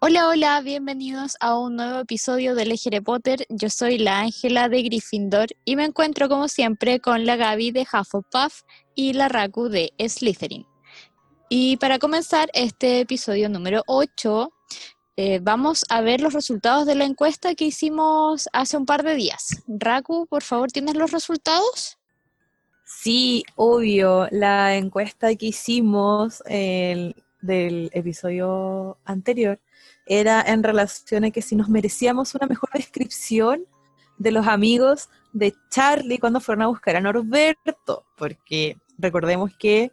Hola, hola, bienvenidos a un nuevo episodio de Legere Potter. Yo soy la Ángela de Gryffindor y me encuentro como siempre con la Gaby de Hufflepuff y la Raku de Slytherin. Y para comenzar este episodio número 8, eh, vamos a ver los resultados de la encuesta que hicimos hace un par de días. Raku, por favor, ¿tienes los resultados? Sí, obvio. La encuesta que hicimos el, del episodio anterior era en relación a que si nos merecíamos una mejor descripción de los amigos de Charlie cuando fueron a buscar a Norberto, porque recordemos que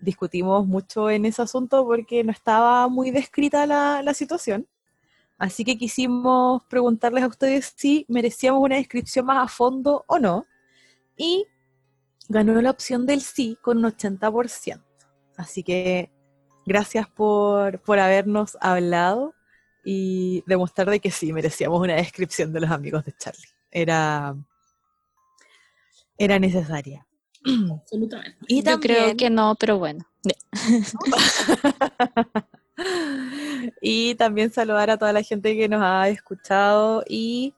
discutimos mucho en ese asunto porque no estaba muy descrita la, la situación. Así que quisimos preguntarles a ustedes si merecíamos una descripción más a fondo o no. Y ganó la opción del sí con un 80%. Así que gracias por, por habernos hablado y demostrar de que sí, merecíamos una descripción de los amigos de Charlie. Era, era necesaria. Absolutamente. Y Yo creo que no, pero bueno. y también saludar a toda la gente que nos ha escuchado y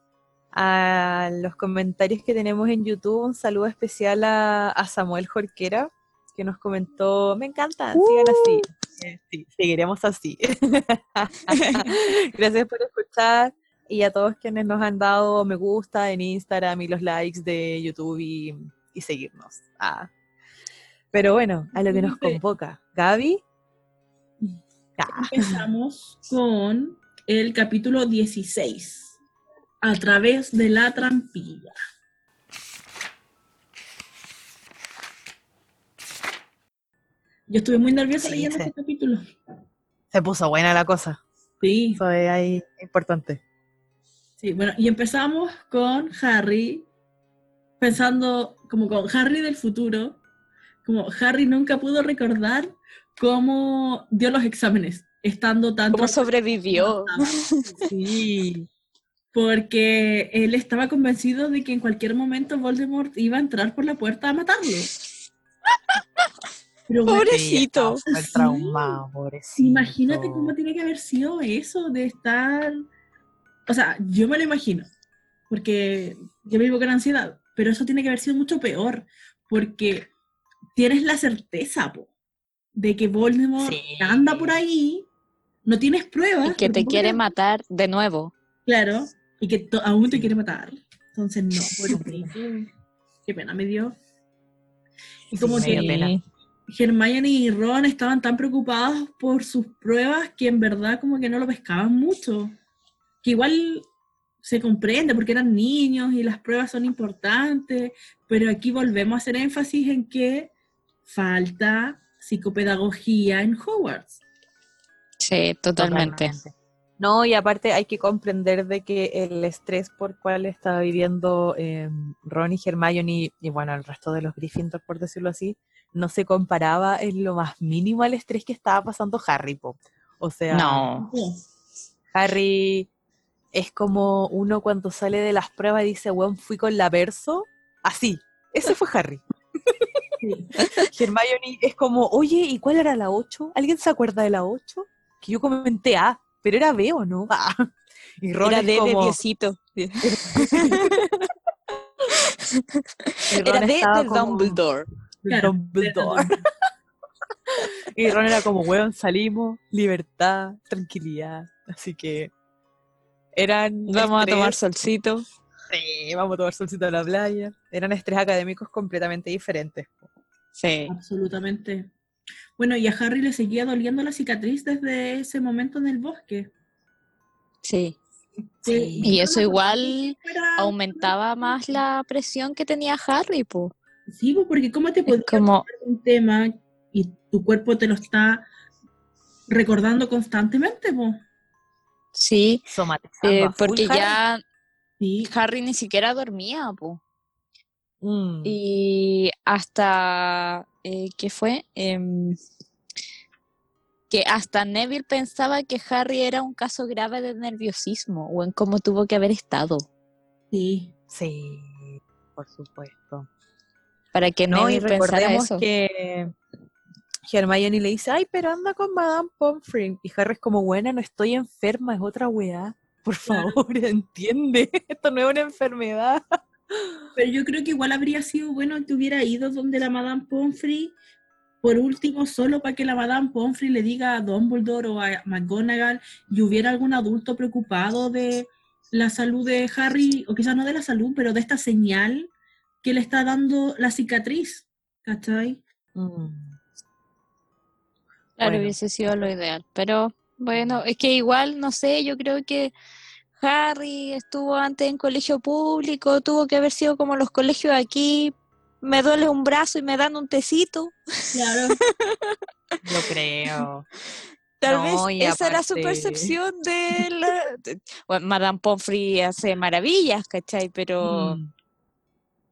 a los comentarios que tenemos en YouTube. Un saludo especial a, a Samuel Jorquera, que nos comentó, me encanta, sigan así. Eh, sí, seguiremos así. Gracias por escuchar y a todos quienes nos han dado me gusta en Instagram y los likes de YouTube y, seguirnos. Ah. Pero bueno, a lo que nos convoca. Gaby. Empezamos con el capítulo 16, a través de la trampilla. Yo estuve muy nerviosa leyendo este capítulo. Se puso buena la cosa. Sí. Fue ahí importante. Sí, bueno, y empezamos con Harry, pensando como con Harry del futuro, como Harry nunca pudo recordar cómo dio los exámenes, estando tanto... ¿Cómo sobrevivió? Sí. Porque él estaba convencido de que en cualquier momento Voldemort iba a entrar por la puerta a matarlo pobrecito. Imagínate cómo tiene que haber sido eso de estar. O sea, yo me lo imagino, porque yo vivo con ansiedad, pero eso tiene que haber sido mucho peor, porque tienes la certeza de que Voldemort anda por ahí, no tienes pruebas. Y que te quiere matar de nuevo. Claro, y que aún te quiere matar. Entonces, no, por Qué pena me dio. Y como que. Hermione y Ron estaban tan preocupados por sus pruebas que en verdad como que no lo pescaban mucho. Que igual se comprende porque eran niños y las pruebas son importantes, pero aquí volvemos a hacer énfasis en que falta psicopedagogía en Hogwarts. Sí, totalmente. No, y aparte hay que comprender de que el estrés por cual estaba viviendo eh, Ron y Hermione y, bueno, el resto de los Gryffindor, por decirlo así, no se comparaba en lo más mínimo al estrés que estaba pasando Harry, po. O sea, no. Harry es como uno cuando sale de las pruebas y dice, weón, fui con la verso. Así, ese fue Harry. Hermione es como, oye, ¿y cuál era la 8? ¿Alguien se acuerda de la 8? Que yo comenté A, pero era B o no. Y Ron era D como... de Diosito. era D de Dumbledore. y Ron era como, weón, salimos, libertad, tranquilidad. Así que eran. Vamos a tomar solcito. Sí, vamos a tomar solcito a la playa. Eran estrés académicos completamente diferentes. Sí. Absolutamente. Bueno, y a Harry le seguía doliendo la cicatriz desde ese momento en el bosque. Sí. sí. Y eso igual aumentaba más la presión que tenía Harry, pues. Sí, pues, porque ¿cómo te puedes como... un tema y tu cuerpo te lo está recordando constantemente, pues? Sí, eh, porque ya Harry ni siquiera dormía, pues. Y hasta, eh, ¿qué fue? Em, que hasta Neville pensaba que Harry era un caso grave de nerviosismo o en cómo tuvo que haber estado. Sí. Sí, por supuesto para que no y recordemos que Hermione le dice, ay, pero anda con Madame Pomfrey. Y Harry es como, buena, no estoy enferma, es otra weá. Por favor, entiende, esto no es una enfermedad. Pero yo creo que igual habría sido bueno que hubiera ido donde la Madame Pomfrey, por último, solo para que la Madame Pomfrey le diga a Dumbledore o a McGonagall y hubiera algún adulto preocupado de la salud de Harry, o quizás no de la salud, pero de esta señal que le está dando la cicatriz, ¿cachai? Mm. Claro, Bueno. hubiese sido lo ideal. Pero bueno, es que igual, no sé, yo creo que Harry estuvo antes en colegio público, tuvo que haber sido como los colegios aquí. Me duele un brazo y me dan un tecito. Claro. Yo creo. Tal No, vez esa era su percepción de la... Bueno, Madame Pomfrey hace maravillas, ¿cachai? Pero Mm,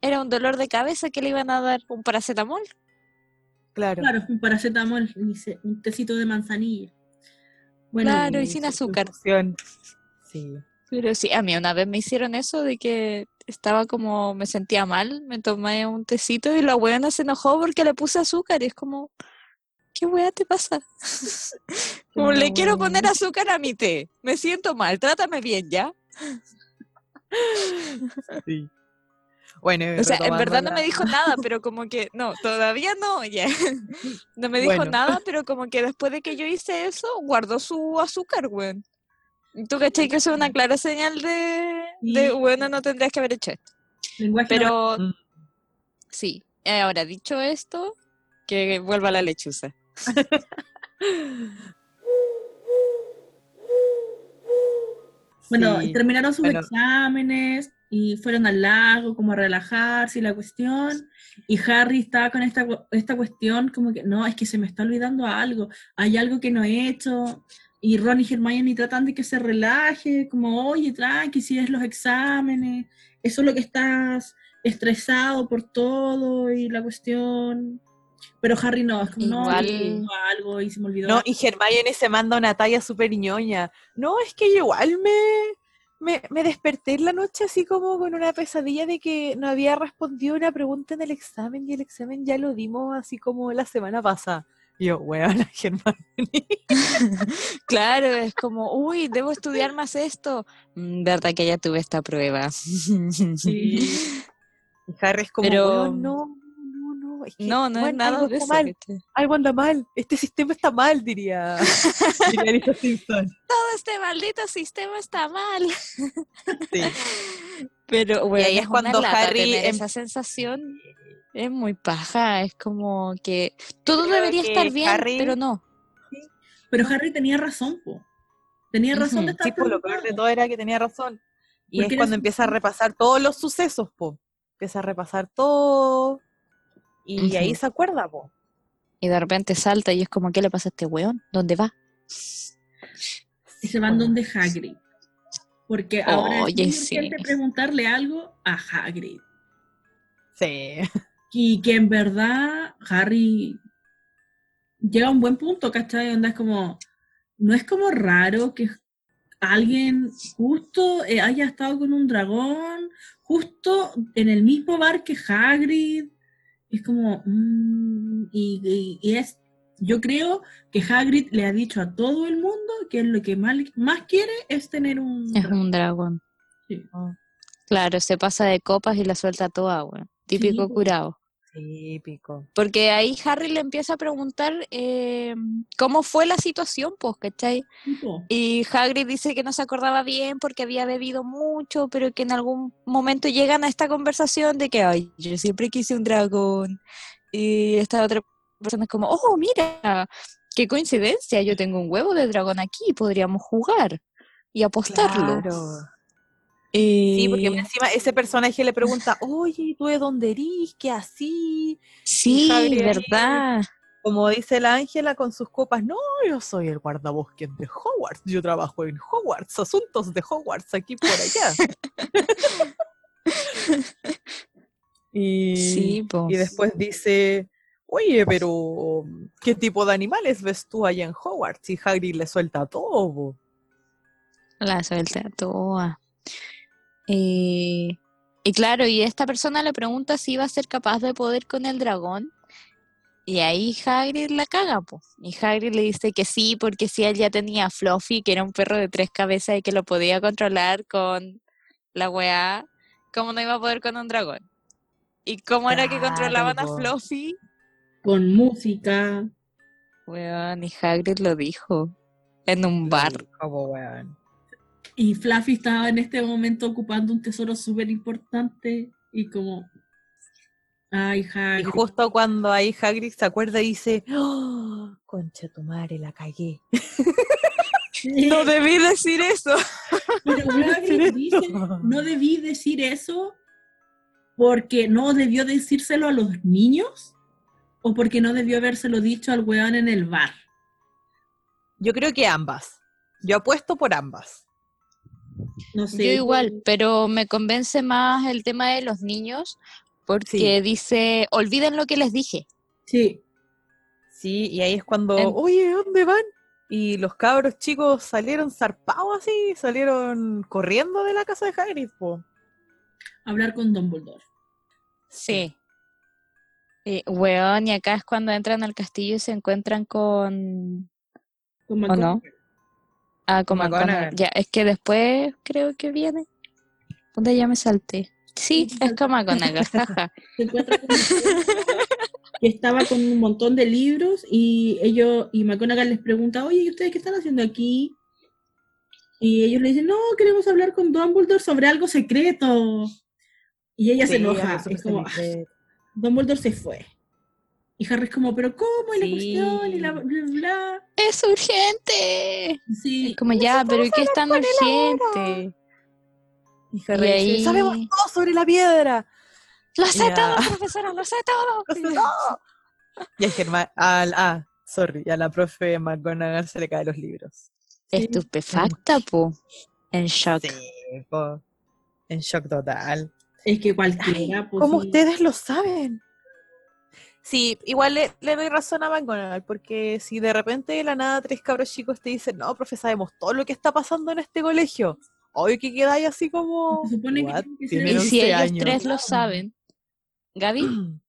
era un dolor de cabeza que le iban a dar un paracetamol. claro. Claro, un paracetamol, un tecito de manzanilla. Bueno, Claro, y sin azúcar. Sí. Pero sí, a mí una vez me hicieron eso de que estaba como, me sentía mal, me tomé un tecito y la weona se enojó porque le puse azúcar y es como, ¿qué wea te pasa? Como le quiero poner azúcar a mi té, me siento mal, trátame bien ya. Sí. Bueno, O sea, en verdad no me dijo nada, pero como que, no, todavía no, ya. No me dijo Bueno. nada, pero como que después de que yo hice eso, guardó su azúcar, weón. ¿Y ¿Tú cachai que eso es una clara señal de, de bueno, no tendrías que haber hecho esto? lenguaje Pero Mm. sí, ahora dicho esto, que vuelva la lechuza. Bueno, Sí. terminaron sus Bueno. exámenes y fueron al lago como a relajarse y la cuestión. Y Harry estaba con esta, esta cuestión como que, no, es que se me está olvidando algo, hay algo que no he hecho. Y Ron y Hermione tratan de que se relaje, como, oye, tranqui, si es los exámenes, eso es lo que estás estresado por todo y la cuestión. Pero Harry no, es como, no, Igual- tengo algo y se me olvidó. No, algo". y Hermione se manda una talla súper ñoña. No, es que igual me, me, me desperté en la noche así como con una pesadilla de que no había respondido una pregunta en el examen y el examen ya lo dimos así como la semana pasada. Y yo, weón, Hermione. Claro, es como, uy, debo estudiar más esto. Mm, Verdad que ya tuve esta prueba. Sí. Y Harry es como, Pero- "Weón, no, no, no. Es que, No, no es weón, nada algo de está eso. mal, algo anda mal. Este sistema está mal, diría, diría Lisa Simpson. Todo este maldito sistema está mal. Sí. Pero bueno, ahí es cuando Harry tener em- esa sensación es muy paja, es como que todo creo debería que estar bien, Harry- pero no. Pero Harry tenía razón, po. Tenía razón Ujú, de estar Sí, pues lo peor de todo era que tenía razón. Y Porque es cuando eres- empieza a repasar todos los sucesos, po. Empieza a repasar todo. Y ahí se acuerda, po. Y de repente salta y es como, ¿qué le pasa a este weón? ¿Dónde va? Y se van donde Hagrid. Porque ahora es Oye, muy sí. urgente preguntarle algo a Hagrid. Sí. Y que en verdad Harry llega a un buen punto, ¿cachai? Onda es como, no es como raro que alguien justo eh, haya estado con un dragón, justo en el mismo bar que Hagrid. Es como, mm, y, y- y es, yo creo que Hagrid le ha dicho a todo el mundo que lo que más, más quiere es tener un Es dragón. un dragón. Sí. Claro, se pasa de copas y la suelta toda, weón. Típico po. curado. Típico. Porque ahí Harry le empieza a preguntar eh, cómo fue la situación, pues, ¿cachai? Tipo, Y Hagrid dice que no se acordaba bien porque había bebido mucho, pero que en algún momento llegan a esta conversación de que, ay, yo siempre quise un dragón. Y esta otra persona es como, oh, mira, qué coincidencia, yo tengo un huevo de dragón aquí, podríamos jugar y apostarlo. Claro. Eh, Sí, porque encima ese personaje le pregunta, oye, ¿y ¿tú de dónde eres? ¿Qué así? sí, ahí- verdad. Como dice la Ángela con sus copas, no, yo soy el guardabosques de Hogwarts, yo trabajo en Hogwarts, asuntos de Hogwarts aquí por allá. y, Sí, po. y después dice, oye, pero ¿qué tipo de animales ves tú allá en Hogwarts? Y Hagrid le suelta todo. La suelta toda. Eh, y claro, y esta persona le pregunta si iba a ser capaz de poder con el dragón. Y ahí Hagrid la caga, po. Y Hagrid le dice que sí, porque si él ya tenía a Fluffy, que era un perro de tres cabezas y que lo podía controlar con la weá, ¿cómo no iba a poder con un dragón? ¿Y cómo era que controlaban a. Fluffy? Con música. Weón, y Hagrid lo dijo. En un bar. Como weón. Y Fluffy estaba en este momento ocupando un tesoro súper importante. Y como. Ay, Y Hagrid. justo cuando ahí Hagrid se acuerda y dice, ¡Oh, concha tu madre, la cagué. No debí decir eso. Pero Hagrid dice, no debí decir eso porque no debió decírselo a los niños o porque no debió habérselo dicho al weón en el bar. Yo creo que ambas. Yo apuesto por ambas. No sé. Yo igual, pero me convence más el tema de los niños porque Sí. dice, olviden lo que les dije. Sí. Sí, y ahí es cuando, En- oye, ¿dónde van? Y los cabros chicos salieron zarpados así, salieron corriendo de la casa de Hagrid, po. Hablar con Dumbledore. Sí. Eh, weón, y acá es cuando entran al castillo y se encuentran con... Con ¿O no? Ah, con McGonagall. Ya, es que después creo que viene. ¿Dónde ya me salté? Sí, es con McGonagall, jaja. se encuentra con que estaba con un montón de libros y ellos y McGonagall les pregunta, oye, ¿y ustedes qué están haciendo aquí? Y ellos le dicen, no, queremos hablar con Dumbledore sobre algo secreto. Y ella se enoja, es como, "Ah. Dumbledore se fue. Y Harry es como, pero ¿cómo? Y la Sí. cuestión, y la bla, bla. ¡Es urgente! Sí, Es como ya, pero ¿y qué es tan urgente? Y Harry Y dice, ahí- sabemos todo sobre la piedra. ¡Lo sé Ya. todo, profesora! ¡Lo sé todo! Lo sé todo. Y a Germán, al, ah, sorry, y a la profe McGonagall se le caen los libros. Estupefacta, po. En shock. Sí, po. En shock total. es que cualquiera, pues, ¿Cómo sí. ustedes lo saben? Sí, igual le, le doy razón a McGonagall, porque si de repente de la nada tres cabros chicos te dicen, no, profe, sabemos todo lo que está pasando en este colegio. Obvio que quedáis así como. Se supone que "What? tiene que ser- Tienen Y si 11 ellos años". tres lo saben, Gaby,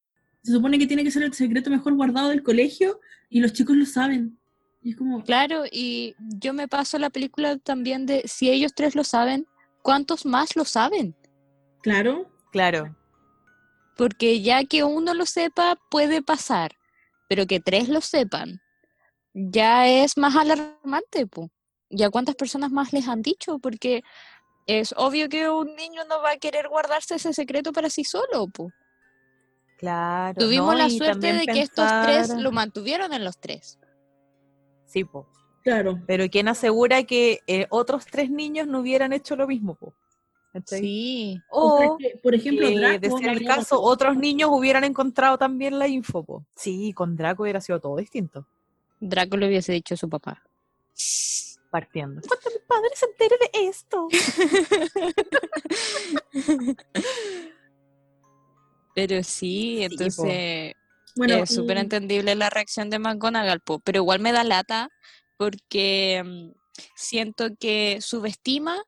Se supone que tiene que ser el secreto mejor guardado del colegio y los chicos lo saben. Y es como, claro, y yo me paso la película también de si ellos tres lo saben, ¿cuántos más lo saben? claro, Claro. Porque ya que uno lo sepa, puede pasar, pero que tres lo sepan, ya es más alarmante, po. ¿Ya cuántas personas más les han dicho? Porque es obvio que un niño no va a querer guardarse ese secreto para sí solo, po. Claro. Tuvimos no, la suerte de que estos tres lo mantuvieron en los tres. Sí, po. claro. Pero ¿quién asegura que eh, otros tres niños no hubieran hecho lo mismo, po? ¿Cachai? Sí. O sea, O que, por ejemplo, que, Draco de ser el caso, pasado. otros niños hubieran encontrado también la info, po. Sí, con Draco hubiera sido todo distinto. Draco le hubiese dicho a su papá. Partiendo. Cuando mi padre se entere de esto. Pero sí, entonces Bueno, es súper entendible la reacción de McGonagall, po, pero igual me da lata porque mm, siento que subestima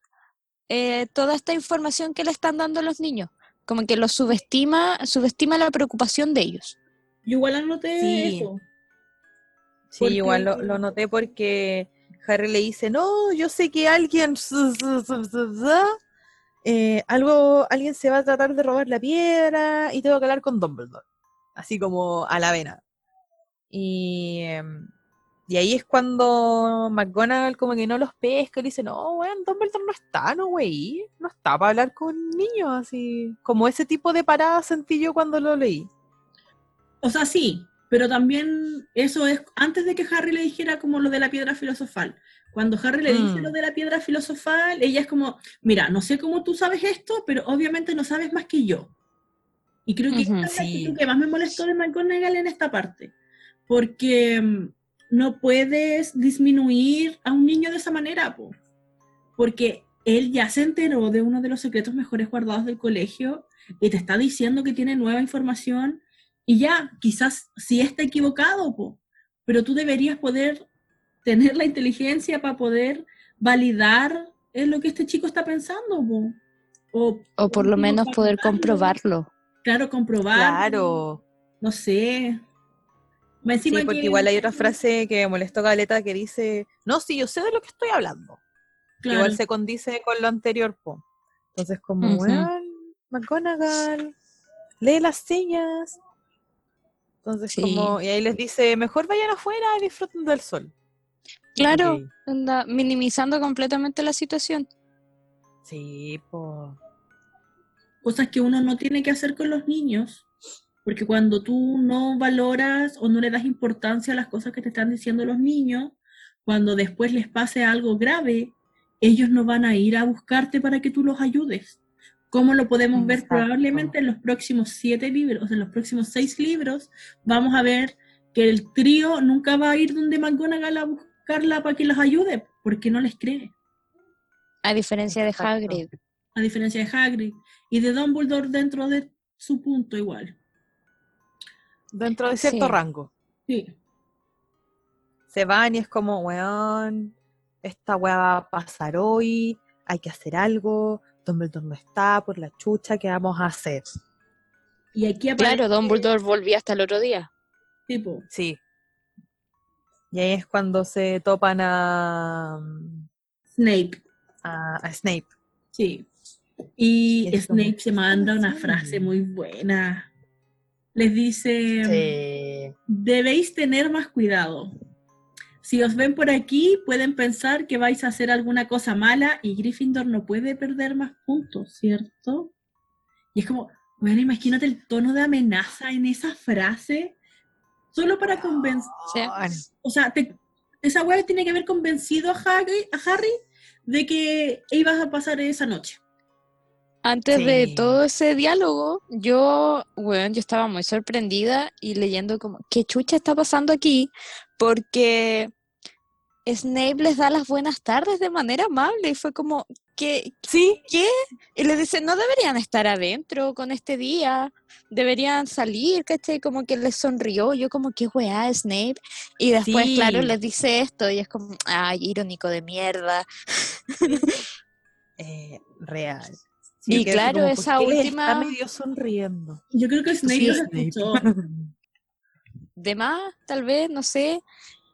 eh, toda esta información que le están dando a los niños. Como que los subestima, subestima la preocupación de ellos. yo igual anoté Sí. eso. Sí, Porque- igual lo, lo noté porque Harry le dice, no, yo sé que alguien, su- su- su- su- su- eh, algo, alguien se va a tratar de robar la piedra y tengo que hablar con Dumbledore. Así como a la vena. Y, em, y ahí es cuando McGonagall como que no los pesca y dice, no, weón, Dumbledore no está, no, güey, no está para hablar con niños, así. Como ese tipo de parada sentí yo cuando lo leí. O sea, sí, pero también eso es antes de que Harry le dijera como lo de la piedra filosofal. Cuando Harry le dice Mm. lo de la piedra filosofal, ella es como, mira, no sé cómo tú sabes esto, pero obviamente no sabes más que yo. Y creo que esa es la que más me molestó de McGonagall en esta parte. Porque mm, no puedes disminuir a un niño de esa manera, po. porque él ya se enteró de uno de los secretos mejores guardados del colegio y te está diciendo que tiene nueva información y ya, quizás sí está equivocado, po, pero tú deberías poder tener la inteligencia para poder validar eh, lo que este chico está pensando, po. O, O por lo menos poder comprobarlo. Claro, comprobar. Claro. No sé. Sí, porque que- igual hay otra frase que me molestó Caleta que dice, no, sí, yo sé de lo que estoy hablando. Claro. Igual se condice con lo anterior, po. Entonces, como, Ujú. weón, McGonagall, lee las señas. Entonces, Sí. como, y ahí les dice, mejor vayan afuera y disfruten del sol. Claro, anda minimizando completamente la situación. Sí, po. cosas que uno no tiene que hacer con los niños. Porque cuando tú no valoras o no le das importancia a las cosas que te están diciendo los niños, cuando después les pase algo grave, ellos no van a ir a buscarte para que tú los ayudes. Como lo podemos ver probablemente en los próximos siete libros, en los próximos seis libros, vamos a ver que el trío nunca va a ir donde McGonagall a buscarla para que los ayude, porque no les cree. A diferencia de. Hagrid. A diferencia de Hagrid y de Dumbledore dentro de su punto igual. Dentro de cierto Sí. rango. Sí. Se van y es como, weón, esta weá va a pasar hoy, hay que hacer algo, Dumbledore no está por la chucha, ¿qué vamos a hacer? Y aquí aparece Claro, Dumbledore volvía hasta el otro día. tipo, Sí. Y ahí es cuando se topan a, Snape. a, a Snape. Sí. Y Snape se manda una frase muy buena. Les dice, Sí. debéis tener más cuidado. Si os ven por aquí, pueden pensar que vais a hacer alguna cosa mala y Gryffindor no puede perder más puntos, ¿cierto? Y es como, bueno, imagínate el tono de amenaza en esa frase, solo para convencer, Sí. O sea, te- esa weá tiene que haber convencido a Harry, a Harry de que ibas a pasar esa noche. Antes de todo ese diálogo, yo, bueno, yo estaba muy sorprendida y leyendo como, ¿qué chucha está pasando aquí? Porque Snape les da las buenas tardes de manera amable y fue como, ¿qué? Sí, ¿Qué? Y les dice, no deberían estar adentro con este día, deberían salir, ¿cachai? Como que les sonrió, yo como, ¿qué weá, Snape? Y después, claro, les dice esto y es como, ay, irónico de mierda. eh, real. Y claro, como, ¿por esa última- Está medio sonriendo. Yo creo que Snape Sí, Snape. escuchó. de más, tal vez, no sé.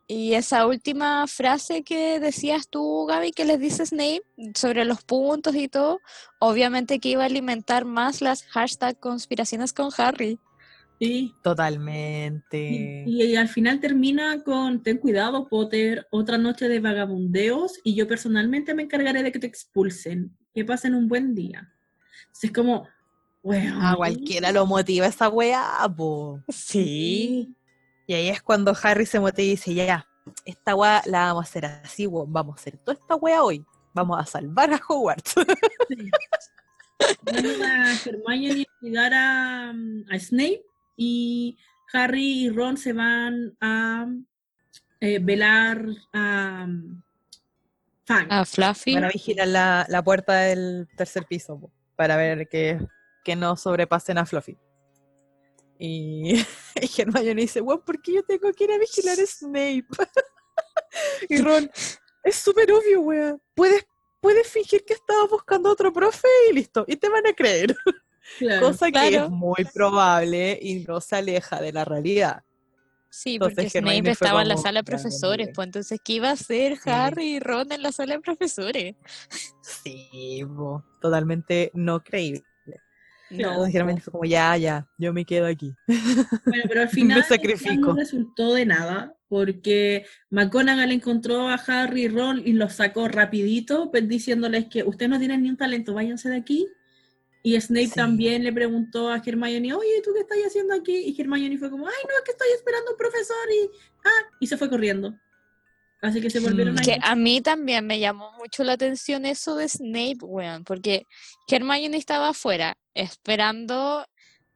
Y esa última frase que decías tú, Gaby, que les dice Snape sobre los puntos y todo, obviamente que iba a alimentar más las hashtag conspiraciones con Harry. Sí. Totalmente. Y, y al final termina con ten cuidado, Potter, otra noche de vagabundeos y yo personalmente me encargaré de que te expulsen. Que pasen un buen día. Entonces es como, bueno. A cualquiera lo motiva esa weá, po. Sí. Y ahí es cuando Harry se motiva y dice, ya, ya, esta weá la vamos a hacer así, weón. Vamos a hacer toda esta weá hoy. Vamos a salvar a Hogwarts. Vamos a Hermione a cuidar a, a Snape y Harry y Ron se van a eh, velar a Fang. A Fluffy. Van a vigilar la, la puerta del tercer piso po, para ver que, que no sobrepasen a Fluffy. Y, y Hermione dice, weón, ¿por qué yo tengo que ir a vigilar a Snape? y Ron, es súper obvio, weón. Puedes, puedes fingir que estabas buscando a otro profe y listo, y te van a creer. Claro. Cosa que claro. es muy probable y no se aleja de la realidad. Sí, Entonces porque Snape estaba en la sala de "Ya, profesores, mire". pues entonces, ¿qué iba a hacer. Harry y Ron en la sala de profesores? Sí, totalmente no creíble. No. Fue como, ya, ya, yo me quedo aquí. Bueno, pero al final no resultó de nada, porque McGonagall encontró a Harry y Ron y los sacó rapidito, pues, diciéndoles que ustedes no tienen ni un talento, váyanse de aquí. Y Snape Sí. también le preguntó a Hermione, oye, ¿tú qué estás haciendo aquí? Y Hermione fue como, ay, no, es que estoy esperando a un profesor y... Ah, y se fue corriendo. Así que se volvieron Mm. a Que ir. a mí también me llamó mucho la atención eso de Snape, weón, porque Hermione estaba afuera esperando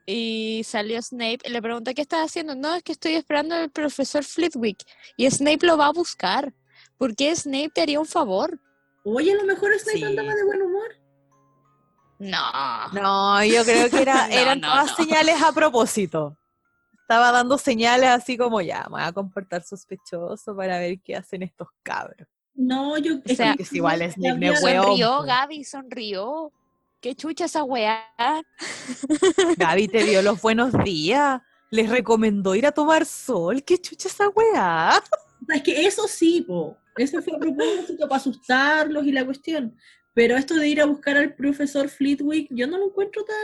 y salió Snape y le pregunta ¿qué estás haciendo? No, es que estoy esperando al profesor Flitwick y Snape lo va a buscar. ¿Por qué Snape te haría un favor? Oye, a lo mejor Snape Sí. andaba de buen humor. No. No, yo creo que era, No, eran no, todas no. señales a propósito. Estaba dando señales así como, ya, me voy a comportar sospechoso para ver qué hacen estos cabros. No, yo... es sea, que si igual es weón, Sonrió. Gaby, sonrió. Qué chucha esa weá. Gaby te dio los buenos días. les recomendó ir a tomar sol. ¿Qué chucha esa weá? Es que eso sí, po. Eso fue a propósito para asustarlos y la cuestión. Pero esto de ir a buscar al profesor Flitwick, yo no lo encuentro tan.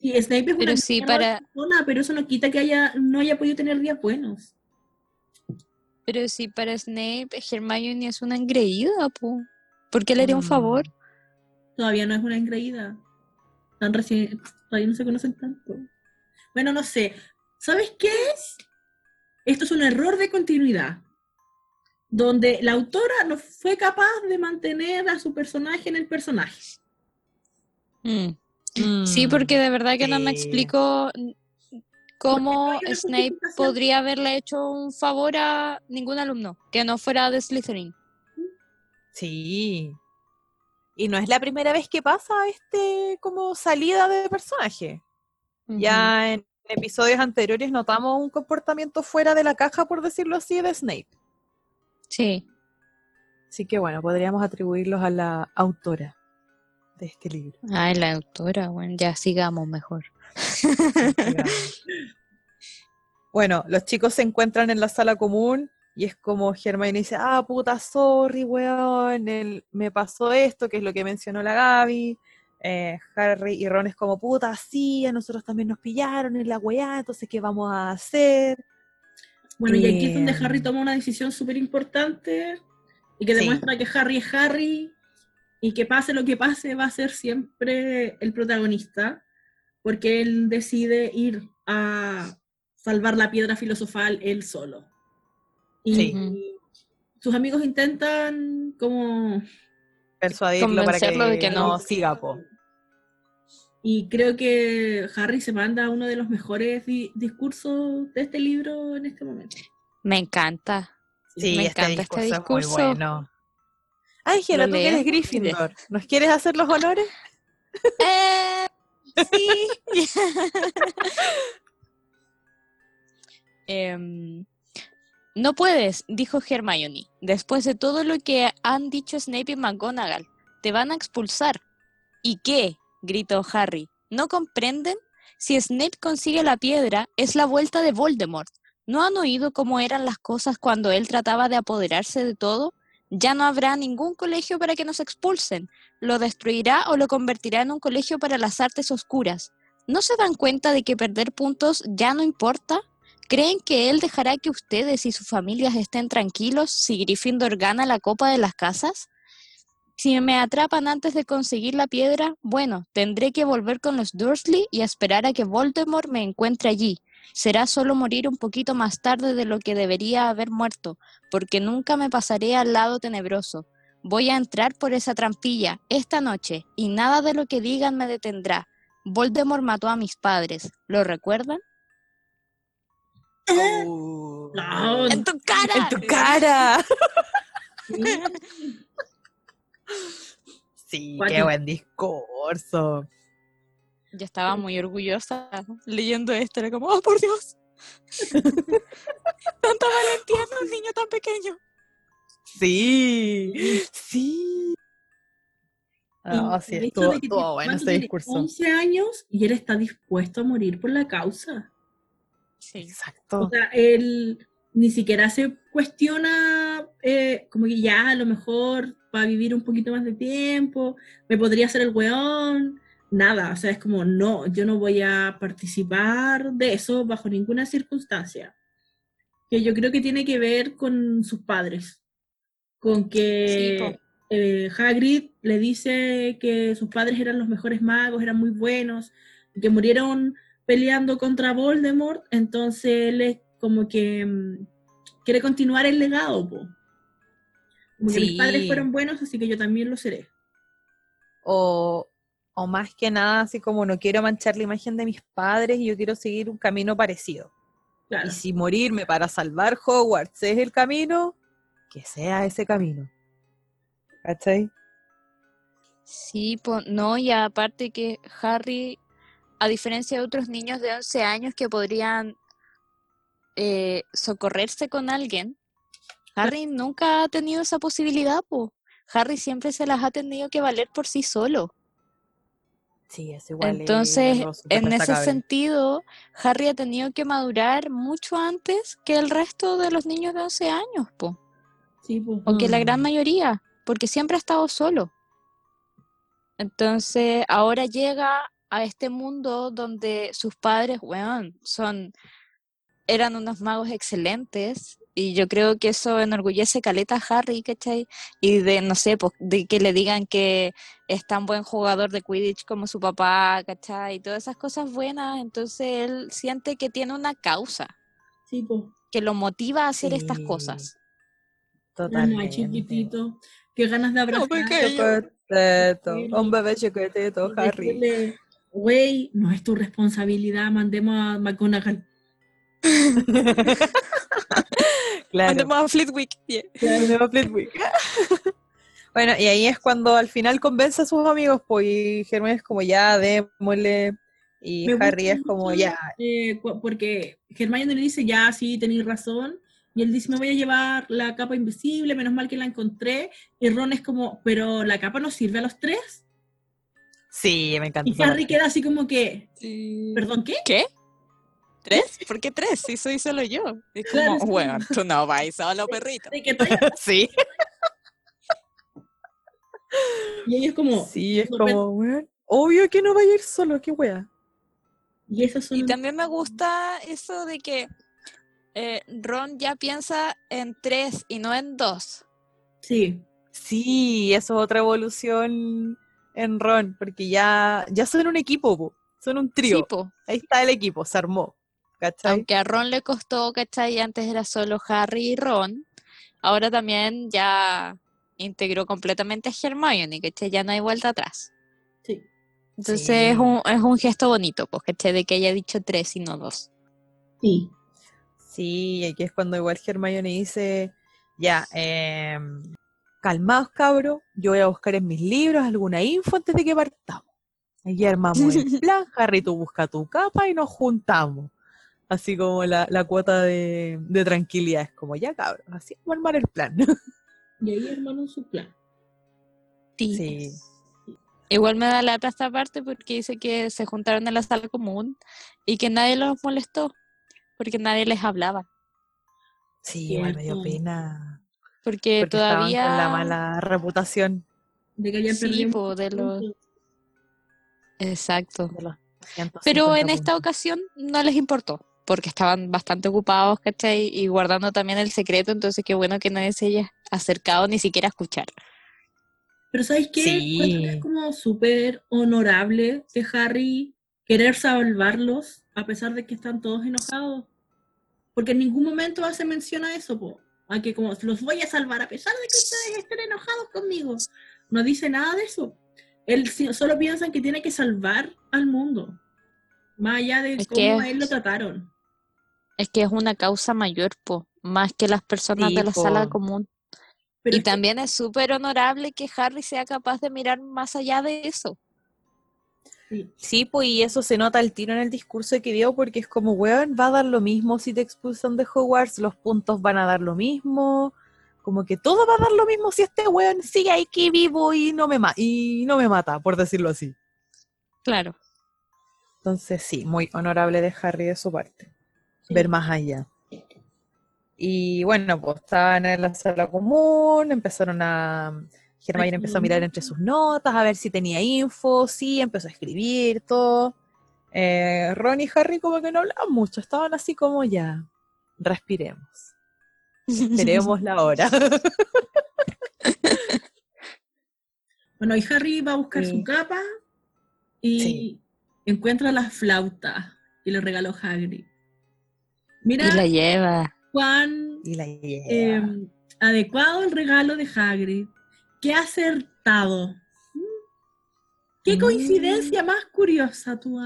Y Snape es Pero una sí, para- persona, pero eso no quita que haya, no haya podido tener días buenos. Pero si para Snape Hermione es una engreída, po. ¿Por qué le haría un favor? Todavía no es una engreída. Tan recién, todavía no se conocen tanto. Bueno, no sé. ¿Sabes qué es? Esto es un error de continuidad. Donde la autora no fue capaz de mantener a su personaje en el personaje. Mm. Sí, Mm, porque de verdad que no me sí. explico cómo Snape podría haberle hecho un favor a ningún alumno que no fuera de Slytherin. Sí. Y no es la primera vez que pasa este como salida de personaje. Ya en episodios anteriores notamos un comportamiento fuera de la caja, por decirlo así, de Snape. Sí. Así que bueno, podríamos atribuirlos a la autora de este libro. Ay, la autora, bueno, ya sigamos mejor. Bueno, los chicos se encuentran en la sala común y es como Hermione dice, ah, puta, sorry, weón, el- me pasó esto, que es lo que mencionó la Gaby. Eh, Harry y Ron es como, puta, sí, a nosotros también nos pillaron en la weá, entonces, ¿qué vamos a hacer? Bueno, y aquí es donde Em. Harry toma una decisión súper importante y que Sí. demuestra que Harry es Harry y que pase lo que pase va a ser siempre el protagonista porque él decide ir a salvar la piedra filosofal él solo. Y Sí. sus amigos intentan como... Persuadirlo para que, de que no no. siga, po. Y creo que Harry se manda uno de los mejores di- discursos de este libro en este momento. Me encanta. Sí, Me este encanta este discurso, discurso. es muy bueno. Ángela, ¿Lo tú que eres? Gryffindor, ¿nos quieres hacer los honores? Eh, sí. Em, no puedes, dijo Hermione, después de todo lo que han dicho Snape y McGonagall. Te van a expulsar. ¿Y qué? Gritó Harry. ¿No comprenden? Si Snape consigue la piedra, es la vuelta de Voldemort. ¿No han oído cómo eran las cosas cuando él trataba de apoderarse de todo? Ya no habrá ningún colegio para que nos expulsen. Lo destruirá o lo convertirá en un colegio para las artes oscuras. ¿No se dan cuenta de que perder puntos ya no importa? ¿Creen que él dejará que ustedes y sus familias estén tranquilos si Gryffindor gana la Copa de las Casas? Si me atrapan antes de conseguir la piedra, bueno, tendré que volver con los Dursley y esperar a que Voldemort me encuentre allí. Será solo morir un poquito más tarde de lo que debería haber muerto, porque nunca me pasaré al lado tenebroso. Voy a entrar por esa trampilla esta noche y nada de lo que digan me detendrá. Voldemort mató a mis padres. ¿Lo recuerdan? Oh. No, ¡En tu cara! ¡En tu cara! Sí, qué buen discurso. Yo estaba muy orgullosa leyendo esto. Era como, ¡oh, por Dios! Tanta valentía en un niño tan pequeño. Sí, sí. No, Y sí, estuvo, bueno ¿cuánto ese tiene? discurso. 11 años y él está dispuesto a morir por la causa. Sí. Exacto. O sea, él ni siquiera se cuestiona eh, como que ya a lo mejor va a vivir un poquito más de tiempo, me podría hacer el weón, nada, o sea, es como no, yo no voy a participar de eso bajo ninguna circunstancia. Que yo creo que tiene que ver con sus padres, con que Sí, eh, Hagrid le dice que sus padres eran los mejores magos, eran muy buenos, que murieron peleando contra Voldemort, entonces él es como que mm, quiere continuar el legado, po. Como que mis padres fueron buenos, así que yo también lo seré. O, o más que nada, así como no quiero manchar la imagen de mis padres y yo quiero seguir un camino parecido. Claro. Y si morirme para salvar Hogwarts es el camino, que sea ese camino. ¿Cachai? Sí, po- no, y aparte que Harry, a diferencia de otros niños de 11 años que podrían eh, socorrerse con alguien, Harry nunca ha tenido esa posibilidad, po. Harry siempre se las ha tenido que valer por sí solo. Sí, es igual. Entonces, en ese sentido, Harry ha tenido que madurar mucho antes que el resto de los niños de 11 años, po. Sí, pues. o que la gran mayoría, porque siempre ha estado solo. Entonces, ahora llega a este mundo donde sus padres, weón, son, eran unos magos excelentes, y yo creo que eso enorgullece caleta a Harry, ¿cachai? Y de, no sé, pues, de que le digan que es tan buen jugador de Quidditch como su papá, ¿cachai? Y todas esas cosas buenas, entonces él siente que tiene una causa Sí, pues. que lo motiva a hacer estas cosas. Ay, Totalmente. chiquitito. Qué ganas de abrazar. Chiquitito, un bebé chiquitito, Harry. decirle, Güey, no es tu responsabilidad, mandemos a McGonagall. Claro. Mandemos a Flitwick. yeah. Flitwick. bueno, y ahí es cuando al final convence a sus amigos, pues, y Hermione es como, ya, démosle. Y Me Harry es como, mucho, ya. eh, porque Hermione le dice, ya, sí, tenéis razón. Y él dice, me voy a llevar la capa invisible, menos mal que la encontré. Y Ron es como, pero la capa no sirve a los tres. Sí, me encanta. Y Harry queda así como que, ¿perdón qué? ¿Qué? ¿Tres? ¿Por qué tres? Si soy solo yo. Es Claro, como, sí. bueno, tú no vais solo, perrito. Sí, Y ella es como, sí, es como, weón, obvio que no va a ir solo, qué wea. y son Y también me gusta eso de que eh, Ron ya piensa en tres y no en dos. Sí, Sí, eso es otra evolución en Ron, porque ya, ya son un equipo, po, son un trío. Sí. Ahí está el equipo, se armó. ¿Cachai? Aunque a Ron le costó, ¿cachai? Antes era solo Harry y Ron. Ahora también ya integró completamente a Hermione, ¿cachai? Ya no hay vuelta atrás. sí. Entonces Sí. es, un, es un gesto bonito, pues, ¿cachai? De que haya dicho tres y no dos. Sí, Sí, y aquí es cuando igual Hermione dice, ya, em, calmaos cabros, yo voy a buscar en mis libros alguna info antes de que partamos. Aquí armamos el plan, Harry, tú busca tu capa y nos juntamos. Así como la, la cuota de, de tranquilidad, es como, ya cabros, así vamos a armar el plan. y ahí hermano su plan. Sí, Igual me da lata esta parte porque dice que se juntaron en la sala común y que nadie los molestó porque nadie les hablaba. sí, igual me dio Cierto. Porque, pena. Porque todavía... con la mala reputación De que hayan Sí, perdido po, de los-. Exacto. de los 150 Pero en esta puntos. ocasión no les importó porque estaban bastante ocupados, ¿cachai? Y guardando también el secreto, entonces qué bueno que nadie se haya acercado ni siquiera a escuchar. Pero ¿sabéis qué? Sí. Es como súper honorable de Harry querer salvarlos a pesar de que están todos enojados. Porque en ningún momento hace mención a eso, po. A que como los voy a salvar a pesar de que ustedes estén enojados conmigo. No dice nada de eso. Él solo piensa en que tiene que salvar al mundo. Más allá de Es cómo que- a él lo trataron. Es que es una causa mayor, po, más que las personas Sí, de la sala común. Pero y es que- también es súper honorable que Harry sea capaz de mirar más allá de eso. sí, Sí, pues y eso se nota el tiro en el discurso que dio porque es como, weón, va a dar lo mismo si te expulsan de Hogwarts, los puntos van a dar lo mismo, como que todo va a dar lo mismo si este weón sigue aquí vivo y no me, ma- y no me mata, por decirlo así. Claro. Entonces sí, muy honorable de Harry de su parte. Ver más allá. Y bueno, pues estaban en la sala común, empezaron a... Empezó a mirar entre sus notas, a ver si tenía info, sí, empezó a escribir, todo. Eh, Ron y Harry como que no hablaban mucho, estaban así como ya, respiremos, esperemos la hora. Bueno, y Harry va a buscar Sí. su capa y Sí. encuentra la flauta y le regaló Hagrid. Mira Y la lleva. cuán y la lleva. eh, adecuado el regalo de Hagrid. Qué acertado. Qué Mm. coincidencia más curiosa, tú.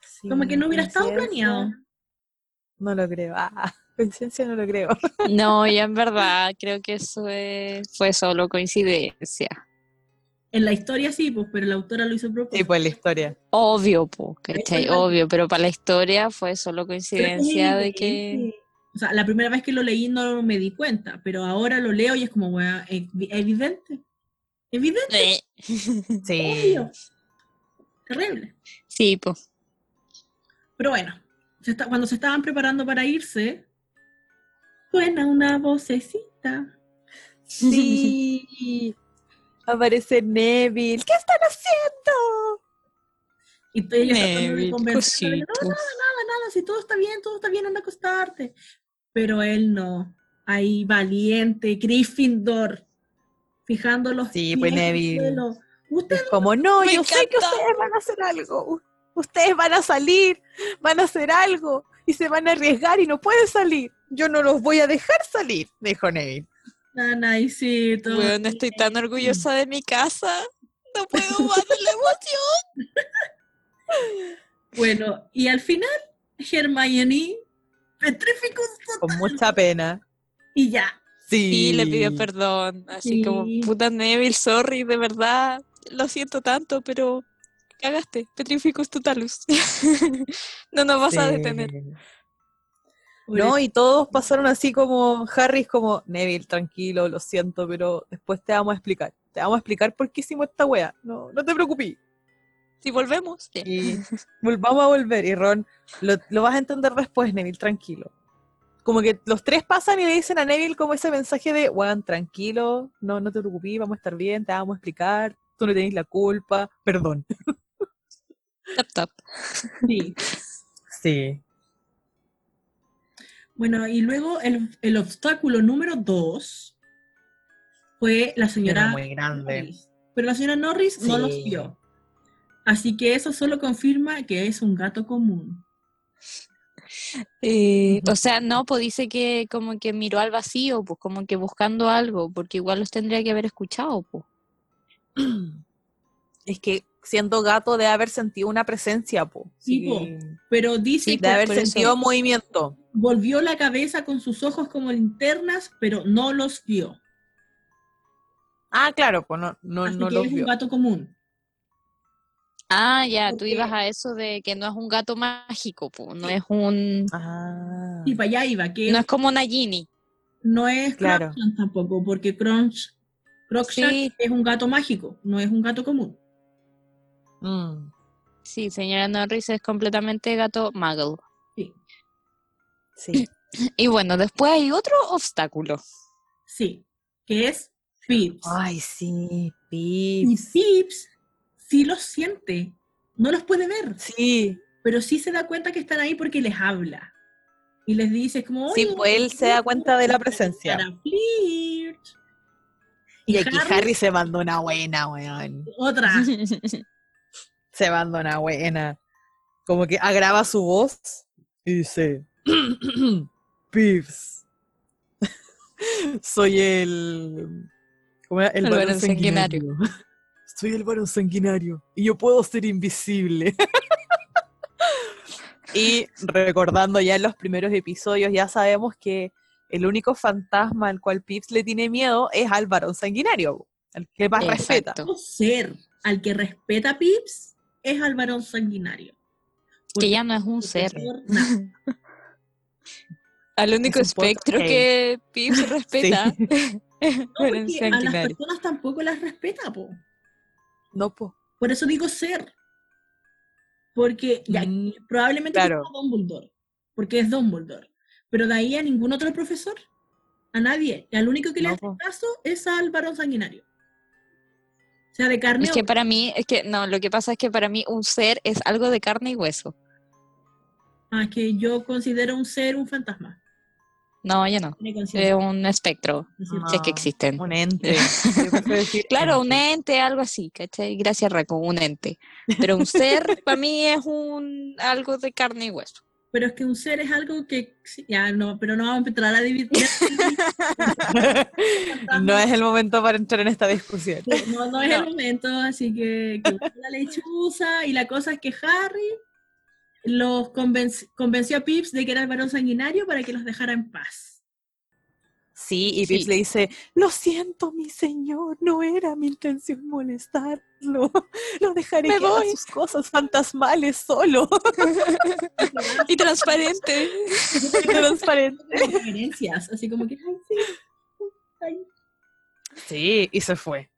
Sí, Como que no hubiera estado planeado. No lo creo. Ah, coincidencia no lo creo. No, ya en verdad creo que eso es- fue solo coincidencia. En la historia sí, pues, pero la autora lo hizo propósito. Sí, pues la historia. Obvio, po, ¿cachai? Eso es- Obvio, pero para la historia fue solo coincidencia de que... O sea, la primera vez que lo leí no me di cuenta, pero ahora lo leo y es como, weá, evi- evidente. Evidente, Eh. Sí. obvio. Terrible. Sí, pues. Pero bueno, se está- cuando se estaban preparando para irse, suena una vocecita. Sí. Aparece Neville. ¿Qué están haciendo? Y tratando de Neville, convencerlo no, nada, nada, nada, si todo está bien, todo está bien, anda a acostarte. Pero él no. Ahí valiente, Gryffindor, fijando los Sí, pies pues, Neville. como, no, yo sé que ustedes van a hacer algo. Ustedes van a salir, van a hacer algo y se van a arriesgar y no pueden salir. Yo no los voy a dejar salir, dijo Neville. Bueno, estoy tan orgullosa de mi casa. No puedo más de la emoción. Bueno, y al final, Hermione petrificó Con mucha pena. y ya. Sí. Sí, le pidió perdón. Así como, puta Neville, sorry, de verdad. Lo siento tanto, pero cagaste. Petrificus totalus. no nos vas a detener. No, y todos pasaron así como Harry como, Neville, tranquilo, lo siento, pero después te vamos a explicar. Te vamos a explicar por qué hicimos esta wea. No, no te preocupes. Si volvemos. sí. Y volvamos a volver. Y Ron, lo, lo vas a entender después, Neville, tranquilo. Como que los tres pasan y le dicen a Neville como ese mensaje de, Juan, tranquilo, no, no te preocupes, vamos a estar bien, te vamos a explicar, tú no tenés la culpa, perdón. Tap, tap. Sí. Sí. Bueno, y luego el, el obstáculo número dos fue la señora muy grande. Norris. Pero la señora Norris no los vio. Así que eso solo confirma que es un gato común. Eh, o sea, no, pues dice que como que miró al vacío, pues como que buscando algo, porque igual los tendría que haber escuchado, pues. Es que siendo gato de haber sentido una presencia, po. Sí, Sí, po. Pero dice Sí, que de haber eso. sentido movimiento. Volvió la cabeza con sus ojos como linternas, pero no los vio. Ah, claro, pues no, no, Así no que los es vio. un gato común. Ah, ya, tú Porque- ibas a eso de que no es un gato mágico, pues, no es un, Ah. Y para allá iba, que no es como una Ginny. no es Claro. Tampoco, porque Crunch, Sí. es un gato mágico, no es un gato común. Mm, Sí, señora Norris es completamente gato muggle. Sí. Y bueno, después hay otro obstáculo. sí, que es Pips. Ay, sí, Y Pips. Pips sí los siente, no los puede ver, Sí, pero sí se da cuenta que están ahí porque les habla. Y les dice como, Sí, "Oye, pues él se da cuenta de la presencia. Para flirt. y aquí Harry se mandó una buena, weón. Otra. Se mandó una buena. Como que agrava su voz y dice: Pips. Soy el. ¿Cómo era? El, El varón varón sanguinario. sanguinario. Soy el varón sanguinario y yo puedo ser invisible. y recordando ya en los primeros episodios, ya sabemos que el único fantasma al cual Pips le tiene miedo es al varón sanguinario, al que más respeta. Exacto. único ser al que respeta a Pips es al varón sanguinario. Que ya no es un ser. Al único Es espectro que Pips respeta. es No, a las personas tampoco las respeta, po. No, po. Por eso digo ser. Porque ya, Mm, probablemente claro. sea Dumbledore, porque es Dumbledore. Pero de ahí a ningún otro profesor, a nadie. Y al único que le No, hace po. caso es al varón sanguinario. O sea, de carne Es o- que para mí, es que no, lo que pasa es que para mí un ser es algo de carne y hueso. Ah, que yo considero un ser un fantasma. No, ya no. Es un espectro, ¿no es cierto? si es que Ah, existen. Un ente. Yo Claro, un ente. algo así, ¿cachai? Gracias, Raco, un ente. Pero un ser para mí es un algo de carne y hueso. Pero es que un ser es algo que. Ya, no, pero no vamos a empezar a dividir. no es el momento para entrar en esta discusión. No, no es el momento, así que, que la lechuza. Y la cosa es que Harry los convenc- convenció a Pips de que era el varón sanguinario para que los dejara en paz. Sí, y Pips Sí. le dice, lo siento, mi señor, no era mi intención molestarlo. Lo dejaré Me que haga voy". sus cosas fantasmales solo. Y transparente. Y transparente. Como referencias, así como que. "Ay, sí, ay". Sí, y se fue.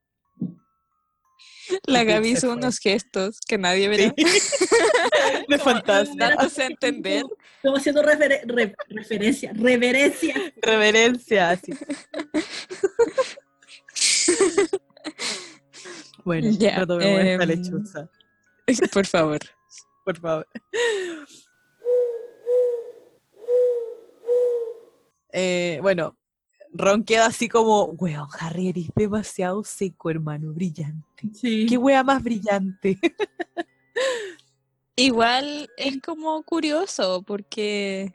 La Gaby hizo fue. unos gestos que nadie verá. De fantasma. A entender. Estamos haciendo refere- re- referencia, reverencia. Reverencia, así. bueno, Ya, retomemos esta em, lechuza, Por favor. por favor. Eh, bueno, Ron queda así como, weón, Harry, eres demasiado seco, hermano, brillante. Sí. ¿Qué wea más brillante? Igual es como curioso porque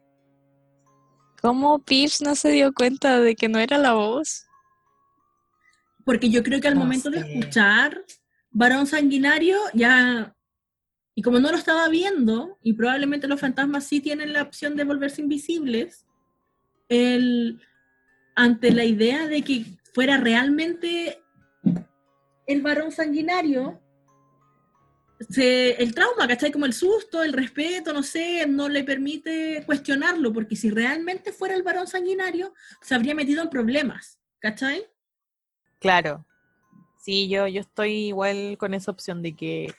¿cómo Pierce no se dio cuenta de que no era la voz? Porque yo creo que al No momento de escuchar Varón Sanguinario, ya. Y como no lo estaba viendo, y probablemente los fantasmas sí tienen la opción de volverse invisibles, el, ante la idea de que fuera realmente el varón sanguinario, el trauma, ¿cachai? Como el susto, el respeto, no sé, no le permite cuestionarlo, porque si realmente fuera el varón sanguinario, se habría metido en problemas, ¿cachai? Claro. Sí, yo, yo estoy igual con esa opción de que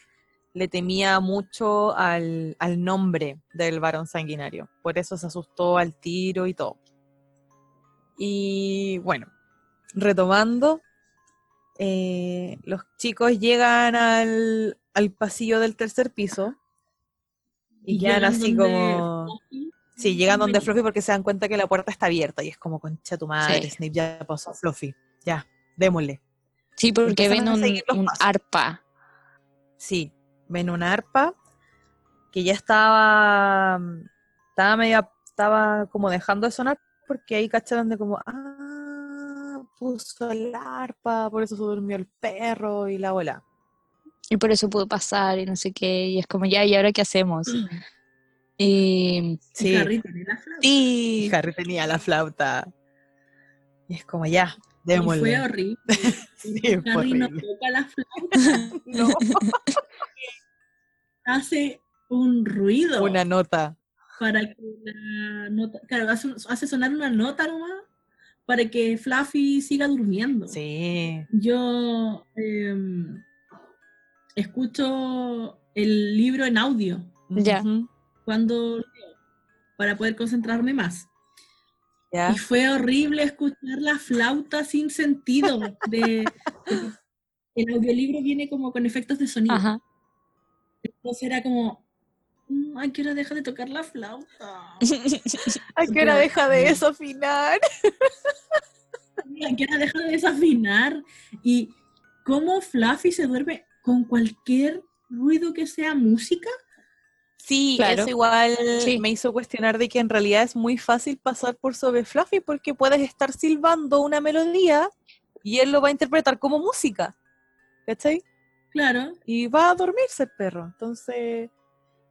le temía mucho al, al nombre del varón sanguinario. Por eso se asustó al tiro y todo. Y bueno, retomando, eh, los chicos llegan al, al pasillo del tercer piso y, quedan llegan así donde como... Sí, llegan donde Fluffy. Porque se dan cuenta que la puerta está abierta y es como, concha tu madre, Sí. Snape ya pasó Fluffy. Ya, démosle. Sí, porque Empiezan ven un, un arpa. Sí, ven una arpa que ya estaba, estaba media, estaba como dejando de sonar porque ahí cacharon de como, ah, puso el arpa, por eso se durmió el perro y la bola. Y por eso pudo pasar y no sé qué. Y es como, ya, ¿y ahora qué hacemos? Y Y Sí, Harry tiene la flauta. sí, y Harry tenía la flauta. Y es como, ya, Y fue démosle. horrible. Sí, porque fue Harry no horrible. toca la flauta, No, hace un ruido una nota. Para que la nota, claro, hace, hace sonar una nota nomás para que Fluffy siga durmiendo. Sí, Yo em, escucho el libro en audio Ya. Ujú, cuando leo, para poder concentrarme más. Ya. Y fue horrible escuchar la flauta sin sentido. De, de- el audiolibro viene como con efectos de sonido. ajá. Entonces era como, "Mm, ¿a qué hora deja de tocar la flauta? ¿A qué hora deja de desafinar? ¿A qué hora deja de desafinar? Y cómo Fluffy se duerme con cualquier ruido que sea música. Sí, Claro. eso igual Sí. me hizo cuestionar de que en realidad es muy fácil pasar por sobre Fluffy porque puedes estar silbando una melodía y él lo va a interpretar como música. ¿Cachai? Claro. Y va a dormirse el perro. Entonces,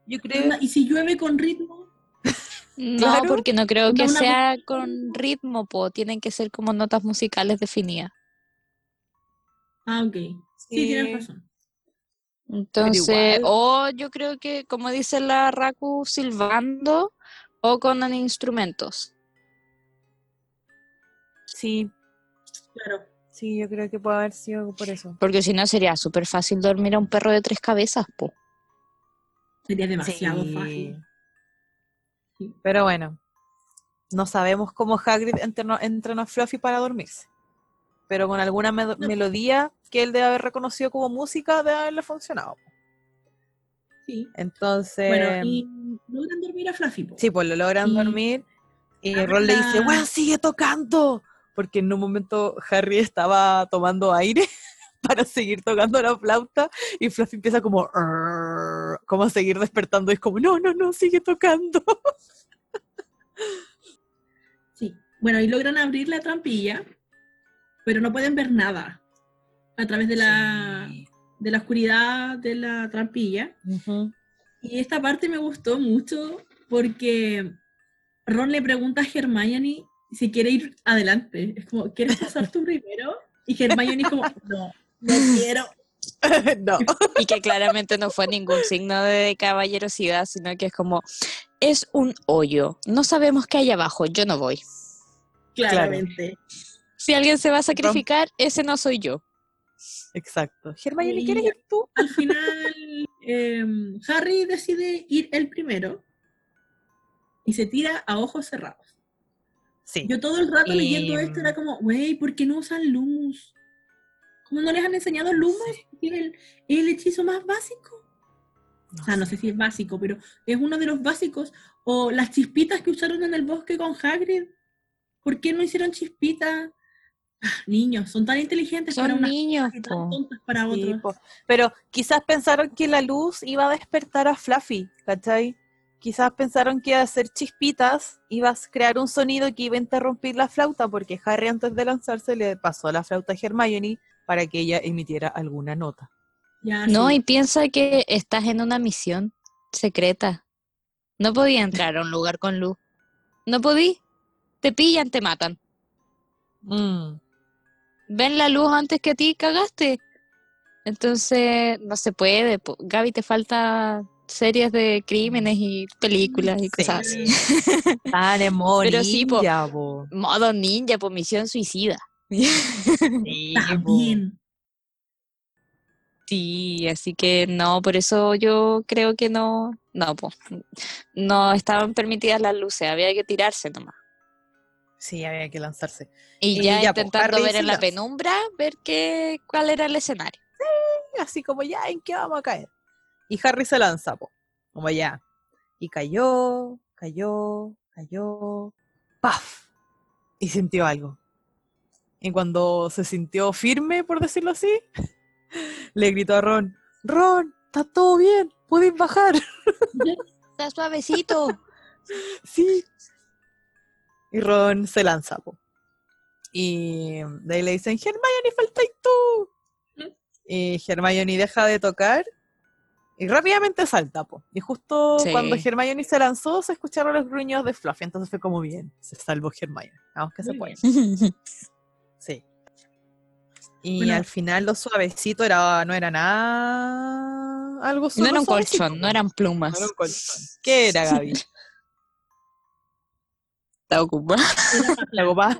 yo creo... Y si llueve con ritmo, No, Claro. porque no creo que una sea con ritmo, po. Tienen que ser como notas musicales definidas. ah, ok. Sí, Sí. tienes razón. Entonces, o yo creo que, como dice la Raku, silbando o con instrumentos. Sí, Claro. sí, yo creo que puede haber sido por eso. Porque si no sería súper fácil dormir a un perro de tres cabezas, po. Sería demasiado Sí. fácil. Sí. Pero bueno, no sabemos cómo Hagrid entrenó, entrenó a Fluffy para dormirse. Pero con alguna me- melodía que él debe haber reconocido como música debe haberle funcionado. Sí. Entonces, Bueno, y logran dormir a Fluffy. po. sí, pues lo logran y dormir y abre Ron le dice, weón, sigue tocando. Porque en un momento Harry estaba tomando aire para seguir tocando la flauta y Fluffy empieza como, como a seguir despertando y es como, no, no, no, sigue tocando. Sí. Bueno, y logran abrir la trampilla, pero no pueden ver nada a través de la, Sí. de la oscuridad de la trampilla. Y esta parte me gustó mucho porque Ron le pregunta a Hermione si quiere ir adelante. Es como, ¿quieres pasar tú primero? Y Hermione es como, no, no quiero. no. Y que claramente no fue ningún signo de caballerosidad, sino que es como, es un hoyo. No sabemos qué hay abajo, yo no voy. Claramente. Si alguien se va a sacrificar, ese no soy yo. Exacto. Hermione, Y- ¿quieres ir tú? Al final, em, Harry decide ir el primero y se tira a ojos cerrados. Sí. Yo todo el rato Y- leyendo esto era como, güey, ¿por qué no usan Lumus? ¿Cómo no les han enseñado Lumus? Que es el, el hechizo más básico. O sea, no sé si es básico, pero es uno de los básicos. O las chispitas que usaron en el bosque con Hagrid. ¿Por qué no hicieron chispitas? Ah, niños, son tan inteligentes para Son unas niños, y tan tontas para Sí, otros. po. Pero quizás pensaron que la luz iba a despertar a Fluffy, ¿cachai? Quizás pensaron que iba a hacer chispitas, iba a crear un sonido que iba a interrumpir la flauta, porque Harry antes de lanzarse le pasó la flauta a Hermione para que ella emitiera alguna nota. Ya, No, sí. y piensa que estás en una misión secreta. No podía entrar a un lugar con luz. No podí. Te pillan, te matan. Mm, Ven la luz antes que a ti, cagaste. Entonces, no se puede. Gaby, te falta series de crímenes y películas y Sí. cosas así. Pero sí, po. Modo ninja, por misión suicida. Sí. También. Sí, así que no, por eso yo creo que no, no, po, no estaban permitidas las luces, había que tirarse nomás. Sí, había que lanzarse. Y Y ya, ya, intentando ver en la penumbra, ver qué, cuál era el escenario. Así como ya, ¿en qué vamos a caer? Y Harry se lanza, po. Como ya. Y cayó, cayó, cayó. ¡Paf! Y sintió algo. Y cuando se sintió firme, por decirlo así, le gritó a Ron, Ron, está todo bien, puedes bajar. Está suavecito. sí. Y Ron se lanza, po. Y de ahí le dicen, Hermione, faltáis tú. Y Hermione deja de tocar y rápidamente salta, po. Y justo Sí. cuando Hermione se lanzó, se escucharon los gruños de Fluffy. Entonces fue como bien, se salvó Hermione. Vamos que se puede. Y Bueno. al final lo suavecito era, no era nada algo No súper era un suavecito, colchón, no eran plumas. No era un colchón. ¿Qué era, Gaby? Está ocupado. La copa.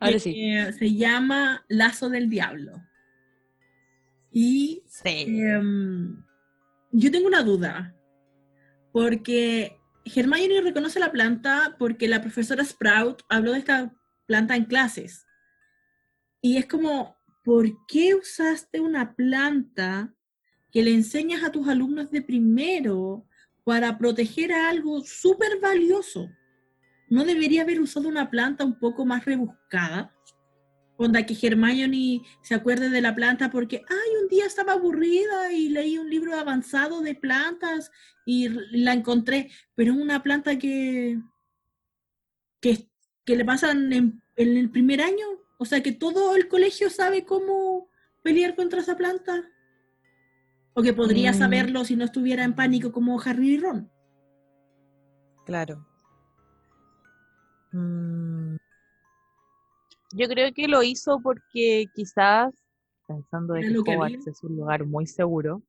Ahora sí. Eh, se llama Lazo del Diablo. Y Sí. em, yo tengo una duda. Porque Hermione reconoce la planta porque la profesora Sprout habló de esta planta en clases. Y es como, ¿por qué usaste una planta que le enseñas a tus alumnos de primero para proteger a algo súper valioso? ¿No debería haber usado una planta un poco más rebuscada? Onda que Hermione se acuerde de la planta porque, ay, un día estaba aburrida y leí un libro avanzado de plantas y la encontré, pero es una planta que, que, que le pasan en el primer año. O sea que todo el colegio sabe cómo pelear contra esa planta. O que podría Mm. saberlo si no estuviera en pánico como Harry y Ron. Claro. Mm, Yo creo que lo hizo porque quizás, pensando de que que Hogwarts es un lugar muy seguro,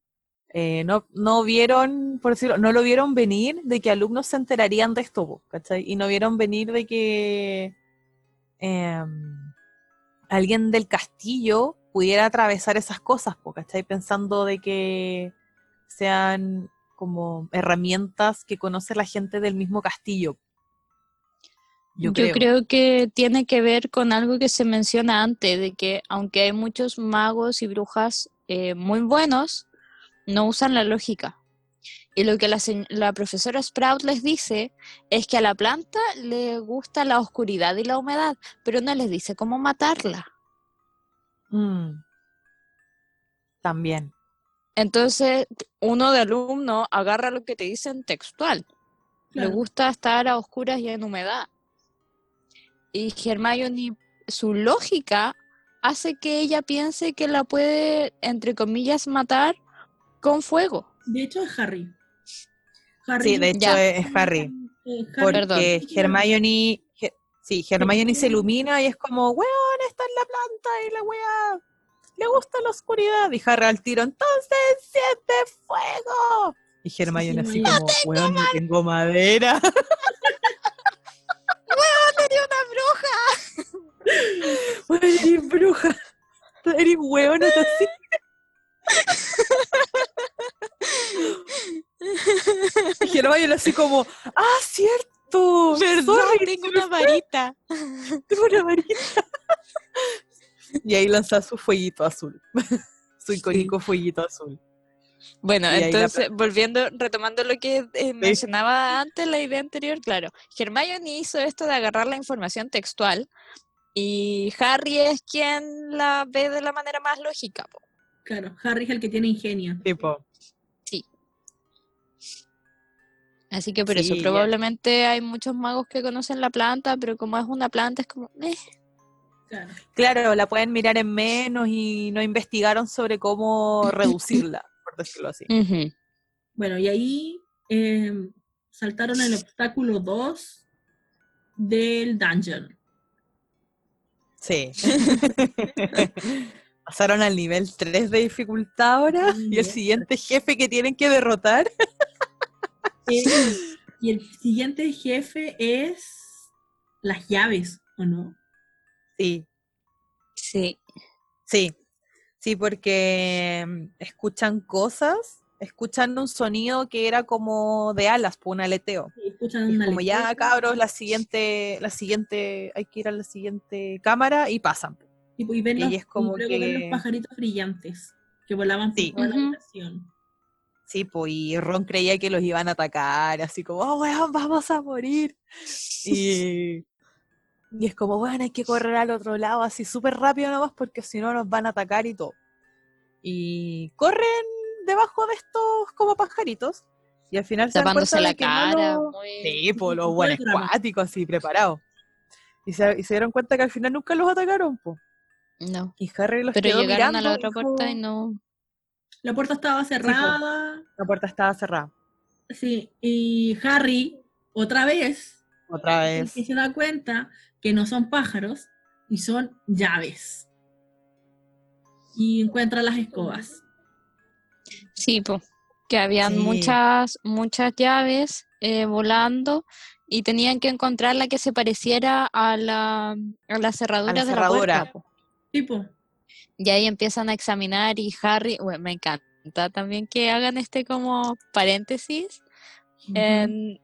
eh, no, no vieron, por decirlo, no lo vieron venir de que alumnos se enterarían de esto, ¿cachai? Y no vieron venir de que em, alguien del castillo pudiera atravesar esas cosas, po, ¿cachai? Pensando de que sean como herramientas que conoce la gente del mismo castillo. Yo, creo. que tiene que ver con algo que se menciona antes, de que aunque hay muchos magos y brujas eh, muy buenos, no usan la lógica. Y lo que la, la profesora Sprout les dice es que a la planta le gusta la oscuridad y la humedad, pero no les dice cómo matarla. Mm. También. Entonces, uno de alumno agarra lo que te dicen textual. Le gusta estar a oscuras y en humedad. Y Hermione, su lógica hace que ella piense que la puede, entre comillas, matar con fuego. De hecho, es Harry. Harry Sí, de hecho Ya. es Harry. Eh. Porque Hermione, sí, Hermione se ilumina y es como, weón, está en la planta y la weá le gusta la oscuridad. Y Harry al tiro, entonces siente fuego. Y Hermione así Hermione, como, weón, no tengo madera. ¡Tenía una bruja! Weón, eres bruja. así, weón, así. Y Hermione así como, ah, cierto. ¿Verdad? sorry, Tengo una varita. Tengo una varita. Y ahí lanza su fueguito azul. su icónico fueguito azul. Bueno, Y ahí la entonces, volviendo, retomando lo que eh, mencionaba antes, la idea anterior, claro, Hermione hizo esto de agarrar la información textual y Harry es quien la ve de la manera más lógica. po. Claro, Harry es el que tiene ingenio. Tipo, Así que por Sí, eso ya. probablemente hay muchos magos que conocen la planta, pero como es una planta es como... eh. Claro. claro, la pueden mirar en menos y no investigaron sobre cómo reducirla, por decirlo así. Ujú. Bueno, y ahí eh, saltaron el obstáculo 2 del dungeon. Sí. Pasaron al nivel 3 de dificultad ahora y el siguiente jefe que tienen que derrotar. Eh, y el siguiente jefe es las llaves, ¿o no? Sí, Sí. sí, sí, porque mm, escuchan cosas, escuchan un sonido que era como de alas, por un aleteo. Escuchan Y es como ya, cabros, la siguiente, la siguiente, hay que ir a la siguiente cámara y pasan. Tipo, y, ven y los, es como y luego ven que- los pajaritos brillantes que volaban por Sí. toda la habitación. Sí, pues, y Ron creía que los iban a atacar, así como, oh, weón, vamos a morir. Y, y es como, bueno, hay que correr al otro lado así súper rápido nomás porque si no nos van a atacar y todo. Y corren debajo de estos como pajaritos y al final se dan Tapándose cuenta la de que no cara. lo- muy- Sí, pues los buenos drama. cuáticos así, preparados. Y se, y se dieron cuenta que al final nunca los atacaron, pues. No. Y Harry los Pero quedó llegaron a la otra puerta y no... La puerta estaba cerrada. La puerta estaba cerrada. Sí, y Harry, otra vez, Otra vez. y se da cuenta que no son pájaros y son llaves. Y encuentra las escobas. Sí, po, que habían Sí. muchas, muchas llaves eh, volando y tenían que encontrar la que se pareciera a la, a la cerradura de la cerradura. puerta. po. Tipo, Y ahí empiezan a examinar y Harry, bueno, me encanta también que hagan este como paréntesis en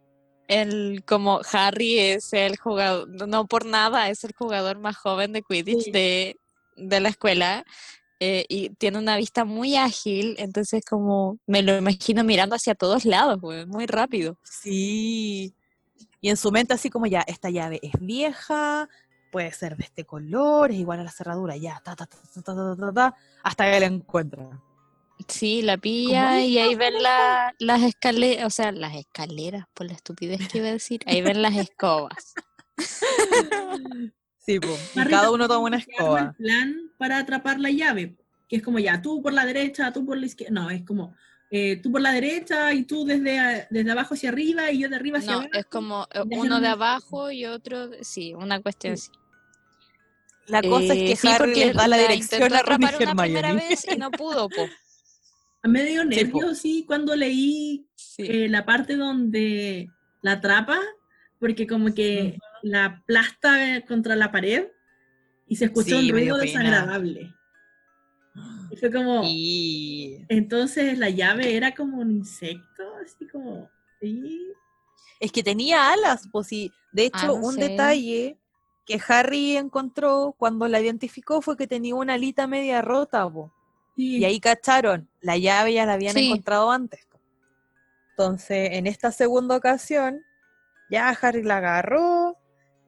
el como Harry es el jugador, no por nada, es el jugador más joven de Quidditch Sí. de, de la escuela eh, y tiene una vista muy ágil, entonces como me lo imagino mirando hacia todos lados, güey, muy rápido. Sí. Y en su mente así como ya, esta llave es vieja, puede ser de este color, es igual a la cerradura, ya, ta, ta, ta, ta ta ta ta hasta que la encuentra. Sí, la pilla y ahí ven la, las escaleras, o sea, las escaleras, por la estupidez que iba a decir, ahí ven las escobas. Sí, pues, cada uno toma una escoba. El plan para atrapar la llave, que es como ya, tú por la derecha, tú por la izquierda, no, es como, eh, tú por la derecha y tú desde, desde abajo hacia arriba y yo de arriba hacia no, abajo. Es como eh, uno de abajo y otro, sí, una cuestión así. La cosa Eh, es que sí, Harry porque les da la la dirección a Ron y una primera vez y no pudo, po. Me dio Sí, sí, cuando leí Sí. eh, la parte donde la atrapa, porque como que la aplasta contra la pared y se escuchó Sí, un ruido desagradable. Y fue como, Y entonces la llave era como un insecto, así como, sí. es que tenía alas, pues sí. De hecho, Ah, no un sé. detalle que Harry encontró cuando la identificó fue que tenía una alita media rota, po. sí. Y ahí cacharon, la llave ya la habían Sí. encontrado antes. po. Entonces, en esta segunda ocasión, ya Harry la agarró,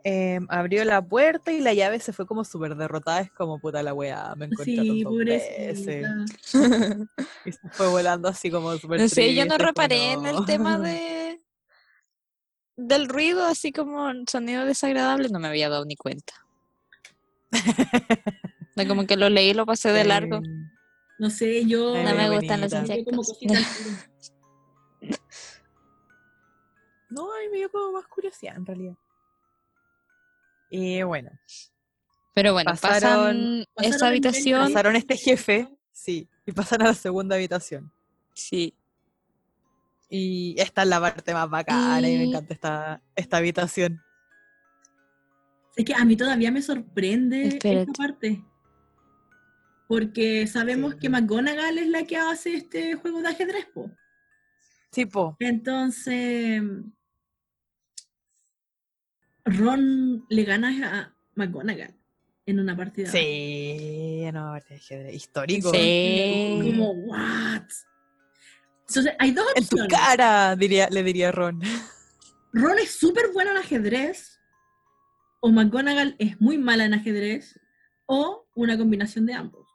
em, abrió la puerta y la llave se fue como súper derrotada. Es como puta la weá, me encontraron Sí, dos veces. pobrecita. Y se fue volando así como súper No sé, yo no reparé en el tema de del ruido, así como sonido desagradable, no me había dado ni cuenta. No, como que lo leí y lo pasé de largo. No sé, yo... No me gustan los insectos. No, a mí me dio como más curiosidad en realidad. Y bueno, Pero bueno, Pasaron- pasan pasaron esa habitación. pasaron este jefe, sí, y pasan a la segunda habitación. Sí. Y esta es la parte más bacana y me Y- encanta esta, esta habitación. Es que a mí todavía me sorprende Espérate. esta parte. porque sabemos Sí. que McGonagall es la que hace este juego de ajedrez, po. Tipo, Entonces, Ron le gana a McGonagall en una partida. sí, no, parte de ajedrez histórico. Sí. Como, what? Entonces, hay dos En tu opciones. cara, diría, le diría Ron. Ron es súper bueno en ajedrez, o McGonagall es muy mala en ajedrez, o una combinación de ambos.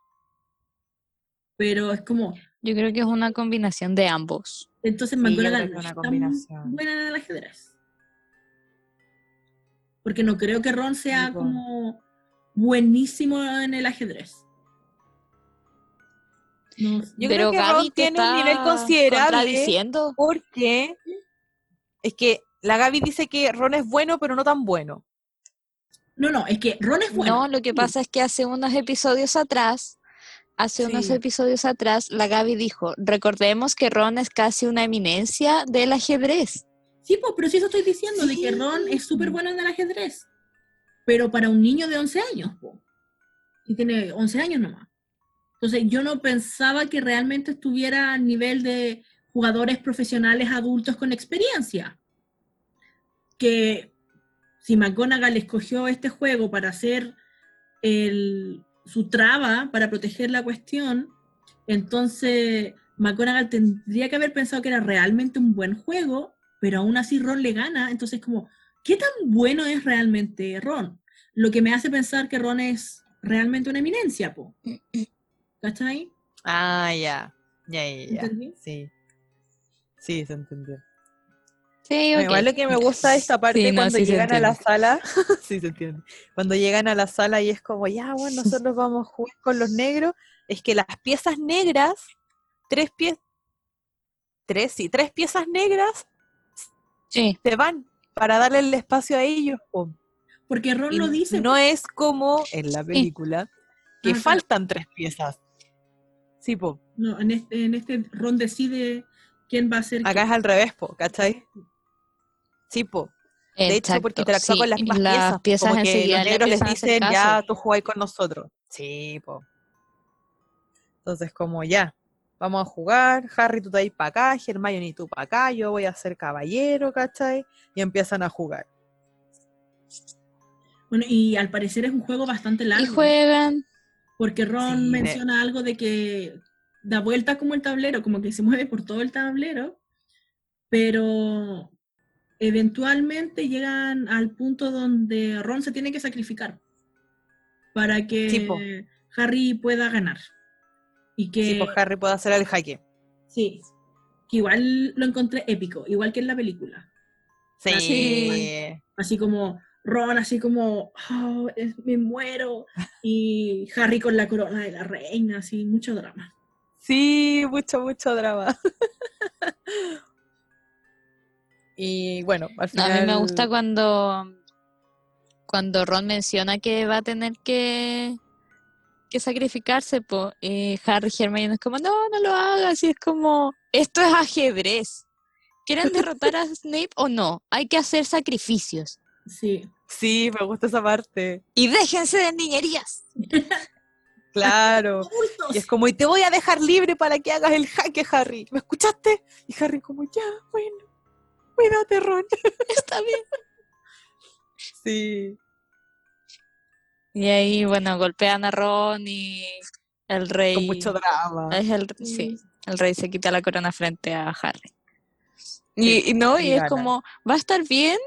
Pero es como, Yo creo que es una combinación de ambos. entonces Sí, McGonagall no es tan buena en el ajedrez. Porque no creo que Ron sea como buenísimo en el ajedrez. No. Yo Pero creo que Gaby Ron te tiene un nivel considerable porque es que la Gaby dice que Ron es bueno, pero no tan bueno. No, no, es que Ron es bueno. No, lo que pasa es que hace unos episodios atrás, hace unos episodios atrás, la Gaby dijo, recordemos que Ron es casi una eminencia del ajedrez. Sí, pues, pero sí eso estoy diciendo, de que Ron es súper bueno en el ajedrez. Pero para un niño de 11 años, po. Y tiene 11 años nomás. Entonces yo no pensaba que realmente estuviera a nivel de jugadores profesionales adultos con experiencia. Que si McGonagall escogió este juego para hacer el- su traba, para proteger la cuestión, entonces McGonagall tendría que haber pensado que era realmente un buen juego, pero aún así Ron le gana, entonces como, ¿qué tan bueno es realmente Ron? Lo que me hace pensar que Ron es realmente una eminencia, po. ¿Cachai? Ah, ya. Ya, ya, ya. Sí. Sí, se entendió. Sí, Bueno, ok. Igual lo que me gusta de esta parte Sí, no, cuando sí llegan a la sala, sí se entiende. Cuando llegan a la sala y es como, ya, bueno, nosotros vamos a jugar con los negros, es que las piezas negras, tres piezas, tres, sí, tres piezas negras Sí, se van para darle el espacio a ellos. po. Porque Ron Y lo dice. no es como en la película, que faltan tres piezas. Sí, po. No, en este, en este Ron decide quién va a ser. Acá es al revés, po, ¿cachai? Sí, po. De hecho, porque exacto, interactúa sí, con las, más las piezas. piezas como que los negros les dicen, ya, tú jugáis con nosotros. Sí, po. Entonces, como ya, vamos a jugar, Harry, tú te vas para acá, Hermione, tú para acá, yo voy a ser caballero, ¿cachai? Y empiezan a jugar. Bueno, y al parecer es un juego bastante largo. Y juegan. Porque Ron Sí, de- menciona algo de que da vuelta como el tablero, como que se mueve por todo el tablero, pero eventualmente llegan al punto donde Ron se tiene que sacrificar para que Sí. Harry pueda ganar. Y que Sí, Harry puede hacer el jaque. sí, que igual lo encontré épico, igual que en la película. Sí. Sí. Así como Ron, así como, "Oh, es- me muero, y Harry con la corona de la reina, así, mucho drama. Sí, mucho, mucho drama. y bueno, al No, final. a mí me gusta cuando, cuando Ron menciona que va a tener que, que sacrificarse, po, eh, Harry y Hermione es como, no, no lo hagas, y es como, esto es ajedrez. ¿Quieren derrotar a Snape o no? Hay que hacer sacrificios. Sí, Sí, me gusta esa parte. Y déjense de niñerías. Claro. Y es como, y te voy a dejar libre para que hagas el jaque, Harry. ¿Me escuchaste? Y Harry como, ya, bueno, cuídate, Ron. Está bien. Sí. Y ahí, bueno, golpean a Ron y el rey. Con mucho drama. Es el, sí, el rey se quita la corona frente a Harry. Y, y no, y y es gana. como, ¿va a estar bien?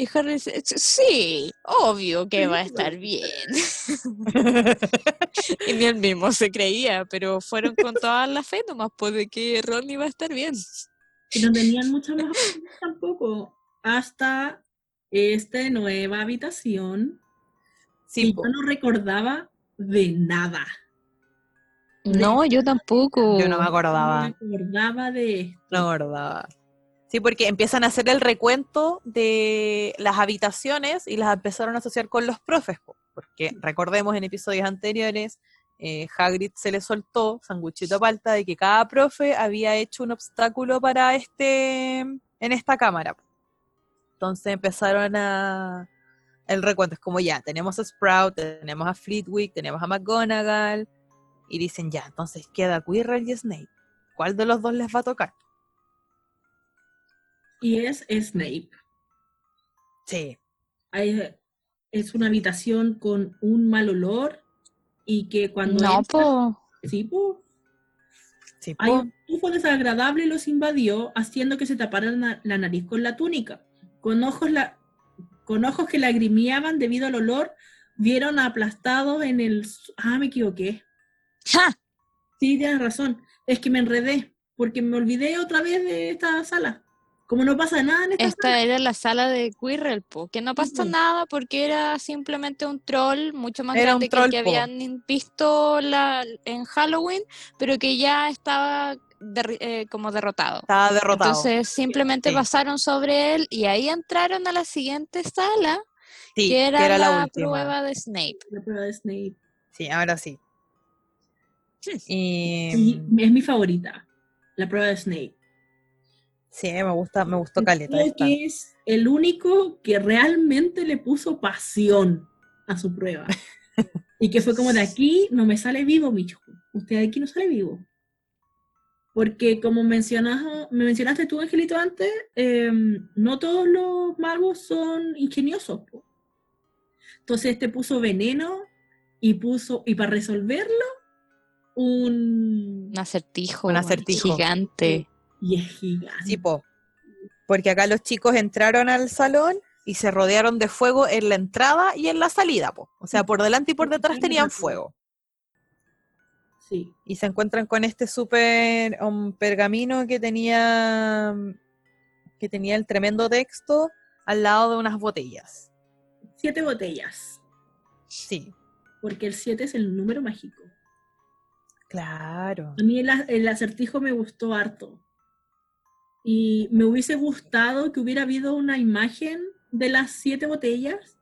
Y Harry dice, sí, obvio que va a estar bien. y ni él mismo se creía, pero fueron con toda la fe nomás, pues de que Ron iba a estar bien. Y no tenían muchas más opciones tampoco. Hasta esta nueva habitación. Sí, y yo no recordaba de nada. No, yo tampoco. yo no me No acordaba. me acordaba de esto. No me acordaba. Sí, porque empiezan a hacer el recuento de las habitaciones y las empezaron a asociar con los profes. po. Porque recordemos en episodios anteriores, eh, Hagrid se le soltó, sanguchito palta, de que cada profe había hecho un obstáculo para este, en esta cámara. Entonces empezaron a el recuento. Es como ya, tenemos a Sprout, tenemos a Flitwick, tenemos a McGonagall, y dicen, ya, entonces queda Quirrell y Snape. ¿Cuál de los dos les va a tocar? Y es Snape. Sí. Hay- es una habitación con un mal olor y que cuando No, entra- po. sí, po, Sí, hay po. un tufo desagradable y los invadió, haciendo que se taparan la, la nariz con la túnica. Con ojos, la, con ojos que lagrimeaban debido al olor, vieron aplastados en el... Ah, me equivoqué. ¡Ja! Sí, tienes razón. Es que me enredé, porque me olvidé otra vez de esta sala. Como no pasa nada en esta, Esta sala. era la sala de Quirrell, po, que no pasó nada porque era simplemente un troll mucho más Era un grande que el troll, que po. habían visto la, en Halloween, pero que ya estaba eh, como derrotado. Estaba derrotado. Entonces simplemente Sí. pasaron sobre él y ahí entraron a la siguiente sala, sí, que era, que era la, la, última. prueba de Snape. La prueba de Snape. Sí, ahora sí. Y, Y es mi favorita, la prueba de Snape. Sí, me gusta, me gustó caleta. Creo esta. que es el único que realmente le puso pasión a su prueba. y que fue como de aquí no me sale vivo, Micho. Usted de aquí no sale vivo. Porque como mencionas, me mencionaste tú, Angelito, antes, em, no todos los magos son ingeniosos. po. Entonces este puso veneno y puso, y para resolverlo, un... Un acertijo, Un acertijo. gigante. Y es gigante. Sí, po. Porque acá los chicos entraron al salón y se rodearon de fuego en la entrada y en la salida, po. O sea, por delante y por detrás tenían fuego. Sí. Y se encuentran con este súper um, pergamino que tenía que tenía el tremendo texto al lado de unas botellas. Siete botellas. Sí, Porque el 7 es el número mágico. claro. A mí el acertijo me gustó harto. Y me hubiese gustado que hubiera habido una imagen de las siete botellas,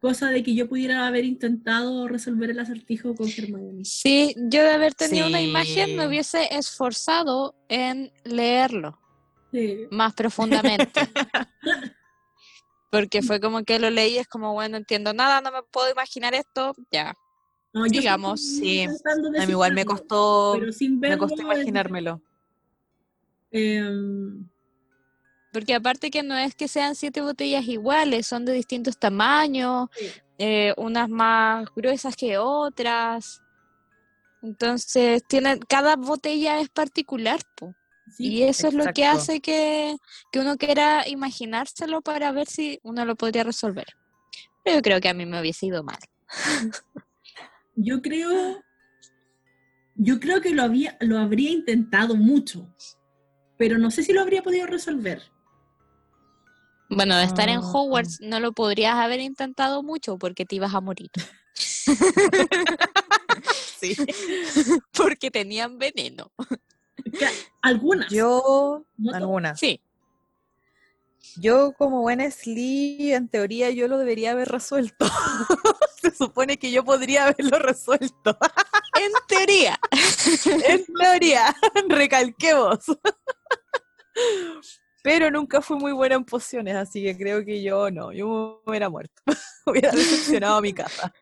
cosa de que yo pudiera haber intentado resolver el acertijo con Hermione. Sí, yo de haber tenido una imagen me hubiese esforzado en leerlo Sí. más profundamente. Porque fue como que lo leí, es como, bueno, entiendo nada, no me puedo imaginar esto, ya. No, Digamos, sí. A mí igual me costó pero sin me costó es- imaginármelo. Em, Porque aparte que no es que sean siete botellas iguales, son de distintos tamaños, Sí. eh, unas más gruesas que otras. Entonces, tienen, cada botella es particular, po. sí, Y eso es lo que hace que, que uno quiera imaginárselo para ver si uno lo podría resolver. Pero yo creo que a mí me hubiese ido mal. Yo creo, yo creo que lo, había, lo habría intentado mucho, pero no sé si lo habría podido resolver. Bueno, de estar en Ah. Hogwarts no lo podrías haber intentado mucho porque te ibas a morir. Sí. porque tenían veneno. Algunas. Yo, No algunas. Sí. Yo como buena Slee, en teoría yo lo debería haber resuelto. Se supone que yo podría haberlo resuelto. En teoría. en teoría, recalquemos. Pero nunca fui muy buena en pociones, así que creo que yo no, yo me hubiera muerto. hubiera decepcionado a mi casa.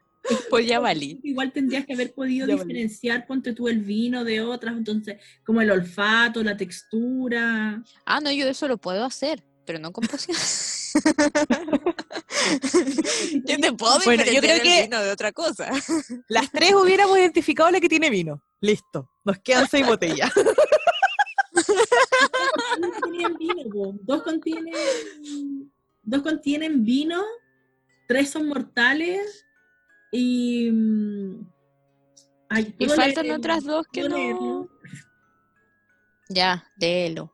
Pues ya valí. Igual tendrías que haber podido Ya valí. diferenciar, ponte tú el vino de otras, entonces, como el olfato, la textura. Ah, no, yo eso lo puedo hacer, pero no con pociones. yo te puedo Bueno, yo creo el que- vino de otra cosa. Las tres hubiéramos identificado la que tiene vino. Listo, nos quedan seis botellas. Dos contienen vino, po. dos contienen, dos contienen vino, tres son mortales y... mm, ay, Y ¿puedo faltan leerlo? otras dos que ¿Puedo no. leerlo? Ya, léelo.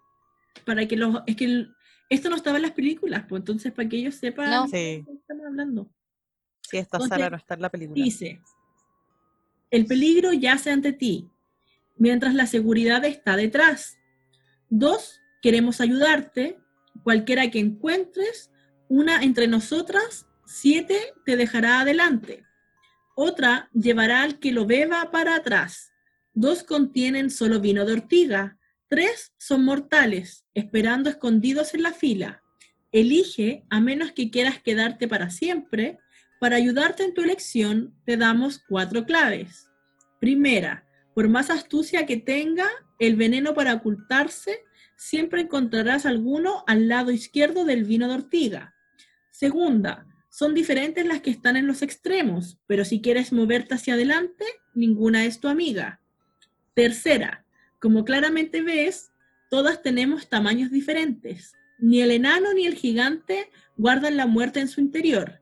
Para que los... Es que el- esto no estaba en las películas, pues entonces para que ellos sepan No. de qué estamos hablando. sí, esta Entonces, sala no está en la película. Dice, el peligro yace ante ti, mientras la seguridad está detrás. Dos, queremos ayudarte, cualquiera que encuentres, una entre nosotras, siete te dejará adelante. Otra llevará al que lo beba para atrás. Dos contienen solo vino de ortiga. Tres son mortales, esperando escondidos en la fila. Elige, a menos que quieras quedarte para siempre, para ayudarte en tu elección, te damos cuatro claves. Primera, por más astucia que tenga el veneno para ocultarse, siempre encontrarás alguno al lado izquierdo del vino de ortiga. Segunda, son diferentes las que están en los extremos, pero si quieres moverte hacia adelante, ninguna es tu amiga. Tercera, como claramente ves, todas tenemos tamaños diferentes. Ni el enano ni el gigante guardan la muerte en su interior.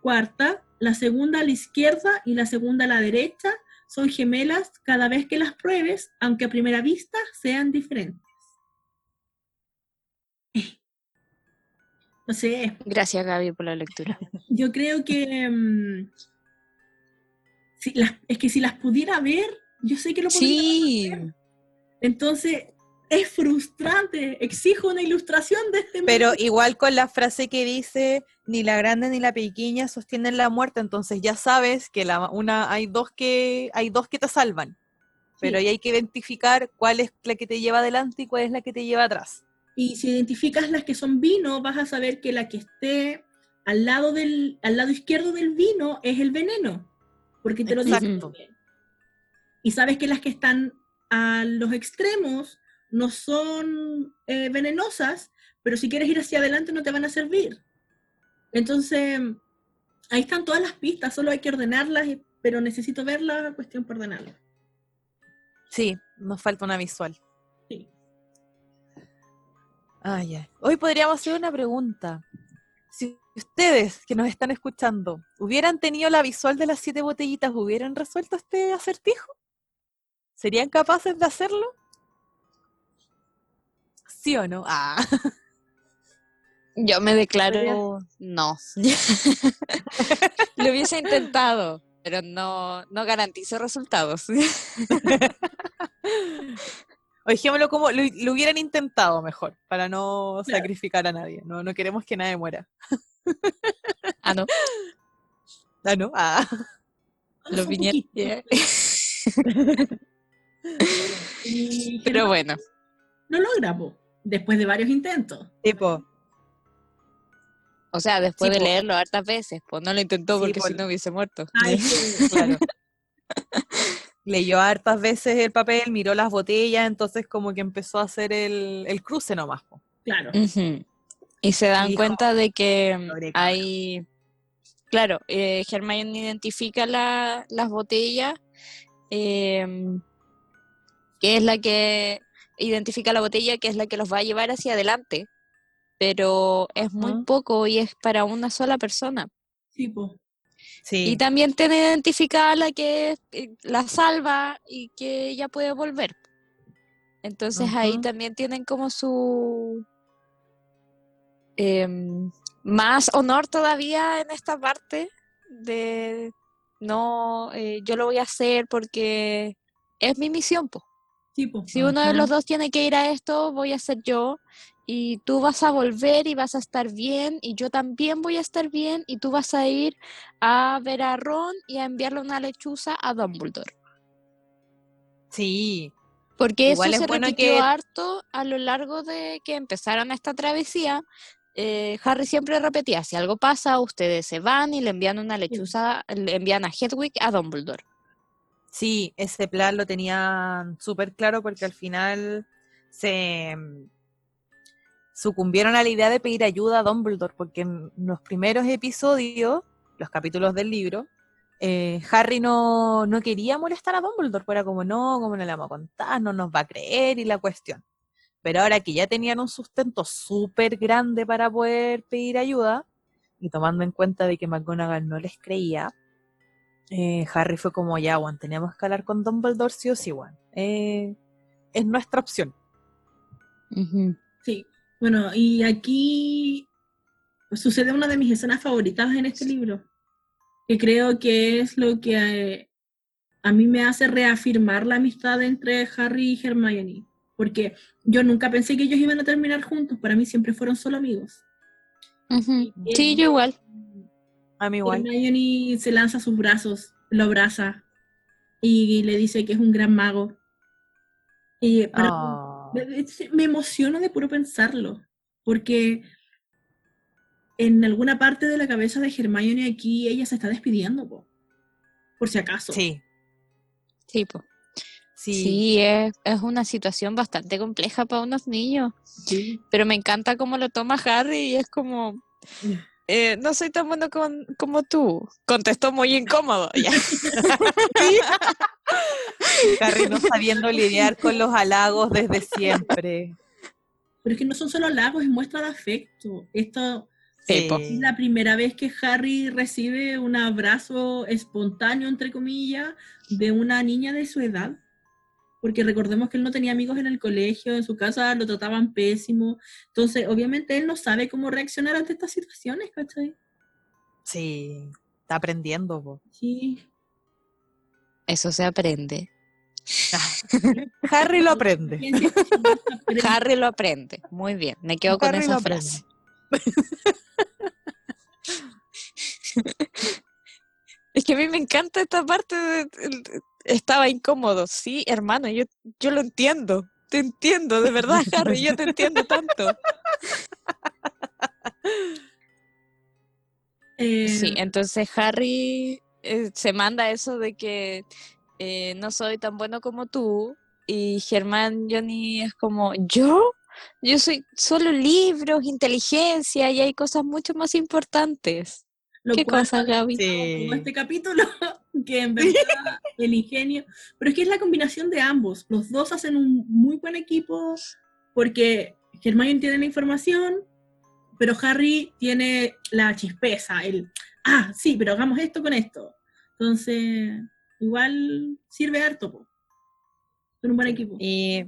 Cuarta, la segunda a la izquierda y la segunda a la derecha son gemelas cada vez que las pruebes, aunque a primera vista sean diferentes. No sé. Gracias, Gaby, por la lectura. Yo creo que. mm, si las- es que si las pudiera ver, yo sé que lo podría Sí, hacer. Entonces, es frustrante. Exijo una ilustración de este Pero igual con la frase que dice, ni la grande ni la pequeña sostienen la muerte, entonces ya sabes que la, una, hay, dos que, hay dos que te salvan. Pero Sí. ahí hay que identificar cuál es la que te lleva adelante y cuál es la que te lleva atrás. Y si identificas las que son vino, vas a saber que la que esté al lado, del, al lado izquierdo del vino es el veneno. Porque te lo Exacto. muy bien. Y sabes que las que están a los extremos no son eh, venenosas, pero si quieres ir hacia adelante no te van a servir. Entonces, ahí están todas las pistas, solo hay que ordenarlas, pero necesito ver la cuestión por ordenarlas. Sí, nos falta una visual. Ah. Hoy podríamos hacer una pregunta. Si ustedes que nos están escuchando hubieran tenido la visual de las siete botellitas, ¿hubieran resuelto este acertijo? ¿Serían capaces de hacerlo? ¿Sí o no? Ah, yo me declaro no. Lo hubiese intentado, pero no, no garantizo resultados. o dejémoslo como lo, lo hubieran intentado mejor, para no Claro. sacrificar a nadie. No, no queremos que nadie muera. ah, no. Ah, ¿no? Ah. Los. Y Pero bueno. Lo logramos, después de varios intentos. Tipo, O sea, después Sí, de po. leerlo hartas veces, pues no lo intentó Sí, porque po. si no hubiese muerto. Ay, que- Claro. Leyó hartas veces el papel, miró las botellas, entonces como que empezó a hacer el, el cruce nomás. po. claro. Y se dan cuenta de que mm, hay, claro, eh, Hermione identifica la- las botellas, em, que es la que identifica la botella, que es la que los va a llevar hacia adelante, pero es muy Ujú. poco y es para una sola persona. Sí, po. Sí, Y también tiene identificada la que eh, la salva y que ella puede volver. Entonces ahí también tienen como su em, más honor todavía en esta parte de no, eh, yo lo voy a hacer porque es mi misión, po. Sí, po. Si uno de los dos tiene que ir a esto, voy a ser yo. Y tú vas a volver y vas a estar bien. Y yo también voy a estar bien. Y tú vas a ir a ver a Ron y a enviarle una lechuza a Dumbledore. sí, Porque Igual eso es se bueno repitió que- harto a lo largo de que empezaron esta travesía. Eh, Harry siempre repetía, si algo pasa, ustedes se van y le envían una lechuza, le envían a Hedwig a Dumbledore. sí, ese plan lo tenían súper claro porque al final se sucumbieron a la idea de pedir ayuda a Dumbledore porque en los primeros episodios, los capítulos del libro, eh, Harry no, no quería molestar a Dumbledore, pues era como, no, ¿cómo no le vamos a contar? No nos va a creer y la cuestión. Pero ahora que ya tenían un sustento súper grande para poder pedir ayuda, y tomando en cuenta de que McGonagall no les creía, eh, Harry fue como, ya, Juan, teníamos que hablar con Dumbledore sí o sí, Juan. Eh, es nuestra opción. Sí. Bueno, y aquí sucede una de mis escenas favoritas en este libro, que creo que es lo que eh, a mí me hace reafirmar la amistad entre Harry y Hermione, porque yo nunca pensé que ellos iban a terminar juntos, para mí siempre fueron solo amigos. Y Sí, yo igual. A mí igual. Hermione se lanza a sus brazos, lo abraza y le dice que es un gran mago. Y para- Oh. Me, me emociono de puro pensarlo, porque en alguna parte de la cabeza de Hermione aquí ella se está despidiendo, po, por si acaso. Sí, Sí, po. Sí, Sí, es, es una situación bastante compleja para unos niños. Sí. Pero me encanta cómo lo toma Harry y es como, eh, no soy tan bueno con- como tú. Contestó muy incómodo. Ya. Harry no sabiendo lidiar con los halagos desde siempre. Pero es que no son solo halagos, es muestra de afecto. Esto Sí, es la primera vez que Harry recibe un abrazo espontáneo, entre comillas, de una niña de su edad. Porque recordemos que él no tenía amigos en el colegio, en su casa lo trataban pésimo. Entonces, obviamente, él no sabe cómo reaccionar ante estas situaciones, ¿cachai? Sí, está aprendiendo. po. Sí. Eso se aprende. Harry lo aprende. Harry lo aprende. Muy bien, me quedo con Harry esa frase. Es que a mí me encanta esta parte de, de- estaba incómodo. Sí, hermano, yo, yo lo entiendo. Te entiendo, de verdad, Harry, yo te entiendo tanto. Eh, Sí, entonces Harry eh, se manda eso de que eh, no soy tan bueno como tú y Germán Johnny es como, ¿yo? Yo soy solo libros, inteligencia y hay cosas mucho más importantes. Lo ¿Qué cual cosa, Gaby? Sí. este capítulo, que en verdad el ingenio, pero es que es la combinación de ambos, los dos hacen un muy buen equipo porque Hermione tiene la información, pero Harry tiene la chispeza, el, ah, sí, pero hagamos esto con esto. Entonces, igual sirve harto, po. Son un buen equipo. Y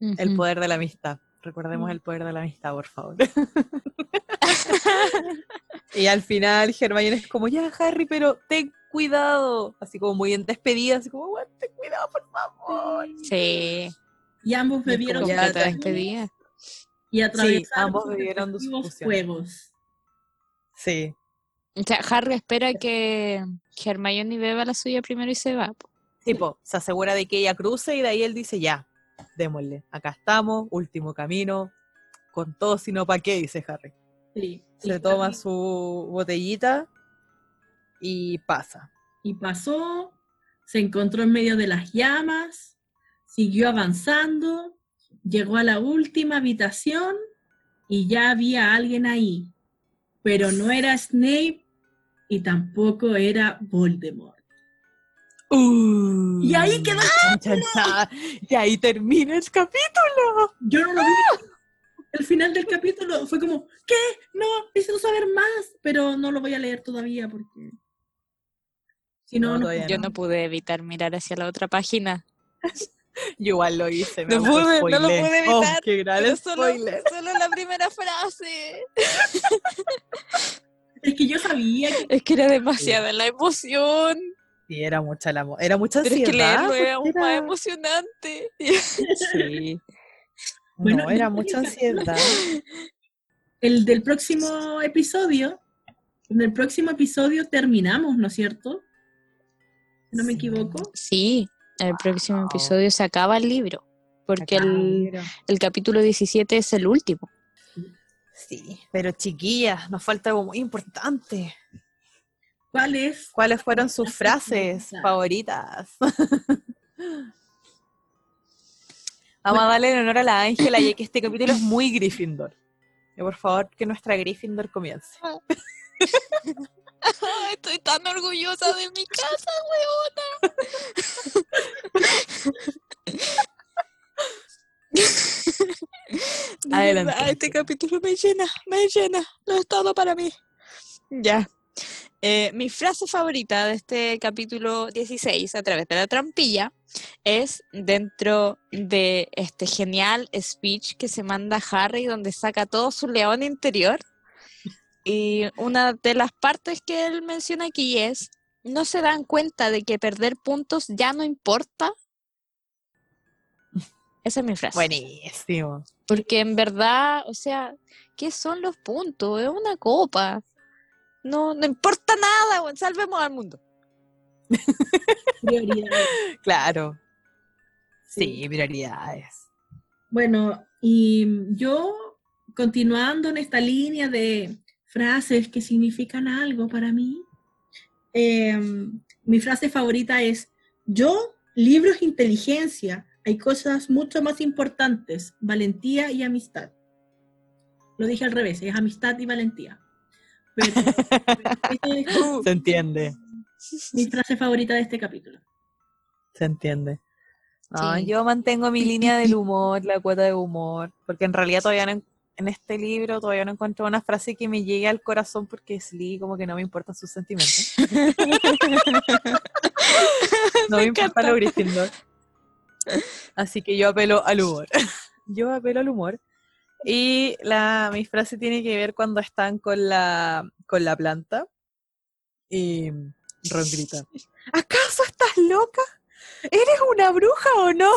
el poder de la amistad. Recordemos el poder de la amistad, por favor. y al final Hermione es como, ya Harry, pero ten cuidado. Así como muy en despedida, así como, "Weón, ten cuidado, por favor. Sí, Y ambos bebieron ya despedida. y atravesaron ambos sus bebieron sus fuegos. Sí. O sea, Harry espera que Hermione beba la suya primero y se va. po. Tipo, se asegura de que ella cruce y de ahí él dice, ya, démosle. Acá estamos, último camino, con todo sino pa' qué, dice Harry. Sí. Y Se toma Harry- su botellita y pasa. y pasó, se encontró en medio de las llamas, siguió avanzando, llegó a la última habitación y ya había alguien ahí, pero no era Snape y tampoco era Voldemort. Y ahí quedó. Chan. Y ahí termina el capítulo. Yo no lo vi. El final del capítulo fue como, ¿qué? No, necesito saber más, pero no lo voy a leer todavía porque... Si no, No, Yo no pude evitar mirar hacia la otra página. Yo igual lo hice. me No pude, no lo pude Oh, evitar, qué gran Pero solo, spoiler. solo la primera frase. Es que yo sabía que Es que era demasiada la emoción. Sí, era mucha la era mucha Pero es ansiedad. que leerlo era aún más emocionante. Sí. Bueno, no, era mucha ansiedad. el del próximo episodio, en el próximo episodio terminamos, ¿no es cierto? Si no me equivoco. Sí, el próximo episodio se acaba el libro. Porque el, el capítulo 17 es el último. Sí, pero chiquillas, nos falta algo muy importante. ¿Cuál es? ¿Cuáles fueron sus Frases favoritas? Vamos a darle en honor a la Ángela, ya que este capítulo es muy Gryffindor. Y por favor, que nuestra Gryffindor comience. Estoy tan orgullosa de mi casa, weona. Adelante. este capítulo me llena, me llena. Lo es todo para mí. Ya. Eh, mi frase favorita de este capítulo 16, a través de la trampilla, es dentro de este genial speech que se manda Harry, donde saca todo su león interior. Y una de las partes que él menciona aquí es, ¿no se dan cuenta de que perder puntos ya no importa? Esa es mi frase. Buenísimo. Porque en verdad, o sea, ¿qué son los puntos? Es una copa. No, no importa nada, weón, salvemos al mundo. Prioridades. Claro. Sí, prioridades. Bueno, y yo, continuando en esta línea de frases que significan algo para mí, eh, mi frase favorita es, yo libros inteligencia, hay cosas mucho más importantes, valentía y amistad. Lo dije al revés, es amistad y valentía. Pero, Se entiende, mi frase favorita de este capítulo. se entiende. No, Sí. Yo mantengo mi línea del humor, la cuota de humor, porque en realidad todavía no, en- en este libro todavía no encuentro una frase que me llegue al corazón porque Slee como que no me importan sus sentimientos. no me, importa lo Gryffindor. Así que yo apelo al humor. yo apelo al humor. Y la, mi frase tiene que ver cuando están con la, con la planta. Y Ron grita, ¿acaso estás loca? ¿Eres una bruja o no?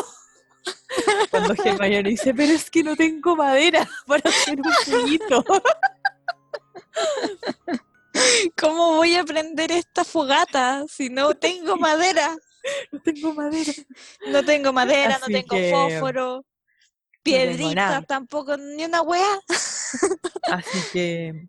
Cuando Hermione dice, pero es que no tengo madera para hacer un fueguito. ¿Cómo voy a prender esta fogata si no tengo madera? No tengo madera. No tengo madera, Así no tengo que, fósforo, piedritas tampoco, ni una wea. Así que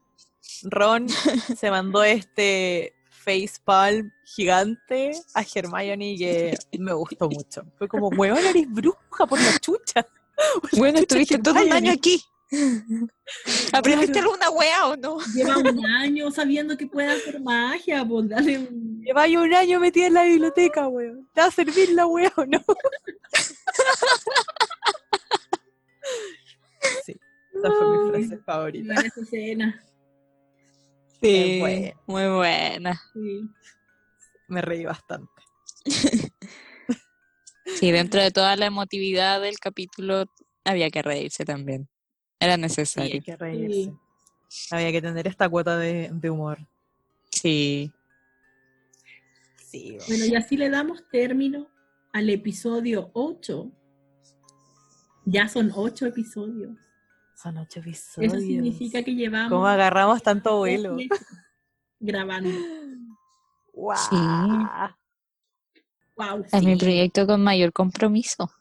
Ron se mandó este facepalm gigante a Hermione que me gustó mucho. Fue como, weón, eres bruja por la chucha. Por la Bueno, chucha, estuviste todo un Hermione". año aquí. ¿Aprendiste Claro. alguna wea o no? Lleva un año sabiendo que puede hacer magia, pues dale un... Lleva un año metida en la biblioteca, weón. ¿Te va a servir la weá o no? Sí, esa fue mi frase favorita. Buena esa escena. Sí, buena. muy buena. Sí. Me reí bastante. Sí, dentro de toda la emotividad del capítulo había que reírse también. Era Sí, necesario. hay que reírse. Había que tener esta cuota de, de humor. Sí. Sí. Bueno, y así le damos término al episodio 8. Ya son 8 episodios. son ocho episodios. Eso significa que llevamos ¿Cómo agarramos tanto vuelo? grabando. Sí. Wow, Es mi proyecto con mayor compromiso.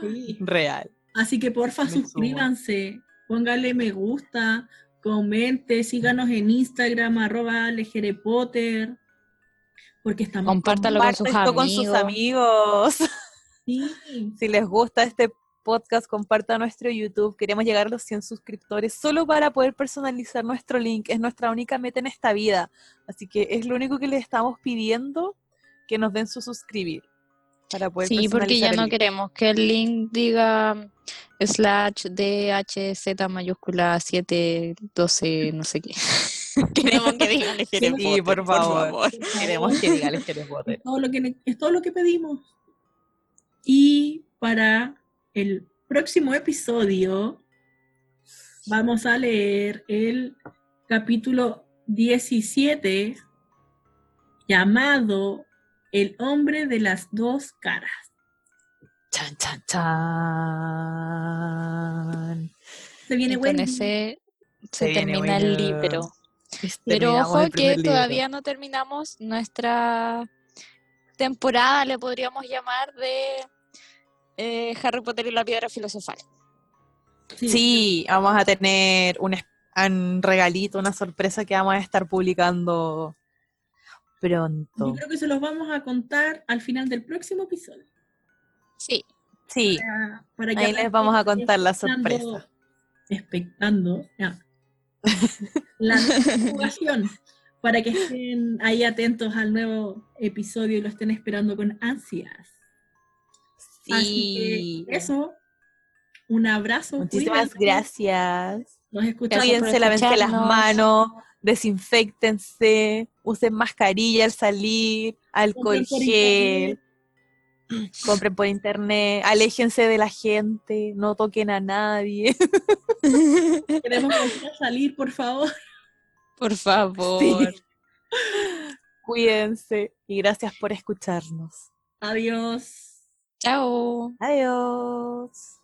sí. Real. Así que porfa Me sumo. suscríbanse, póngale me gusta, comente, síganos en Instagram, arroba lejerepotter, porque estamos Compártalo con con sus amigos. Sí, Si les gusta este podcast, comparta nuestro YouTube. Queremos llegar a los 100 suscriptores solo para poder personalizar nuestro link. Es nuestra única meta en esta vida. Así que es lo único que les estamos pidiendo que nos den su suscribir. Para poder Sí, porque ya no link. queremos que el link diga slash DHZ mayúscula 712 no sé qué. queremos que diga Legere Sí, por favor. por Queremos que diga Legere Potter. es todo lo que, es todo lo que pedimos. Y para el próximo episodio vamos a leer el capítulo 17 llamado El hombre de las dos caras. Chan, chan, chan. Se viene Y con Wendy. ese Se termina el bueno. libro. Pero ojo que libro. todavía no terminamos nuestra temporada, le podríamos llamar, de eh, Harry Potter y la piedra filosofal. Sí, vamos a tener un, regalito, una sorpresa que vamos a estar publicando Yo pronto. creo que se los vamos a contar al final del próximo episodio. Sí, Sí, Para, para que ahí les vamos a contar la sorpresa. Expectando, ya. La nueva jugación, para que estén ahí atentos al nuevo episodio y lo estén esperando con ansias. Así Sí. que eso, un abrazo. Muchísimas cuídense, gracias. Nos escuchamos. Cuídense, lávense las manos, desinfectense, usen mascarilla al salir, alcohol Compren por gel, internet. compren por internet, aléjense de la gente, no toquen a nadie. Queremos a salir, por favor. por favor. Sí. Cuídense y gracias por escucharnos. Adiós. Chao. Adiós.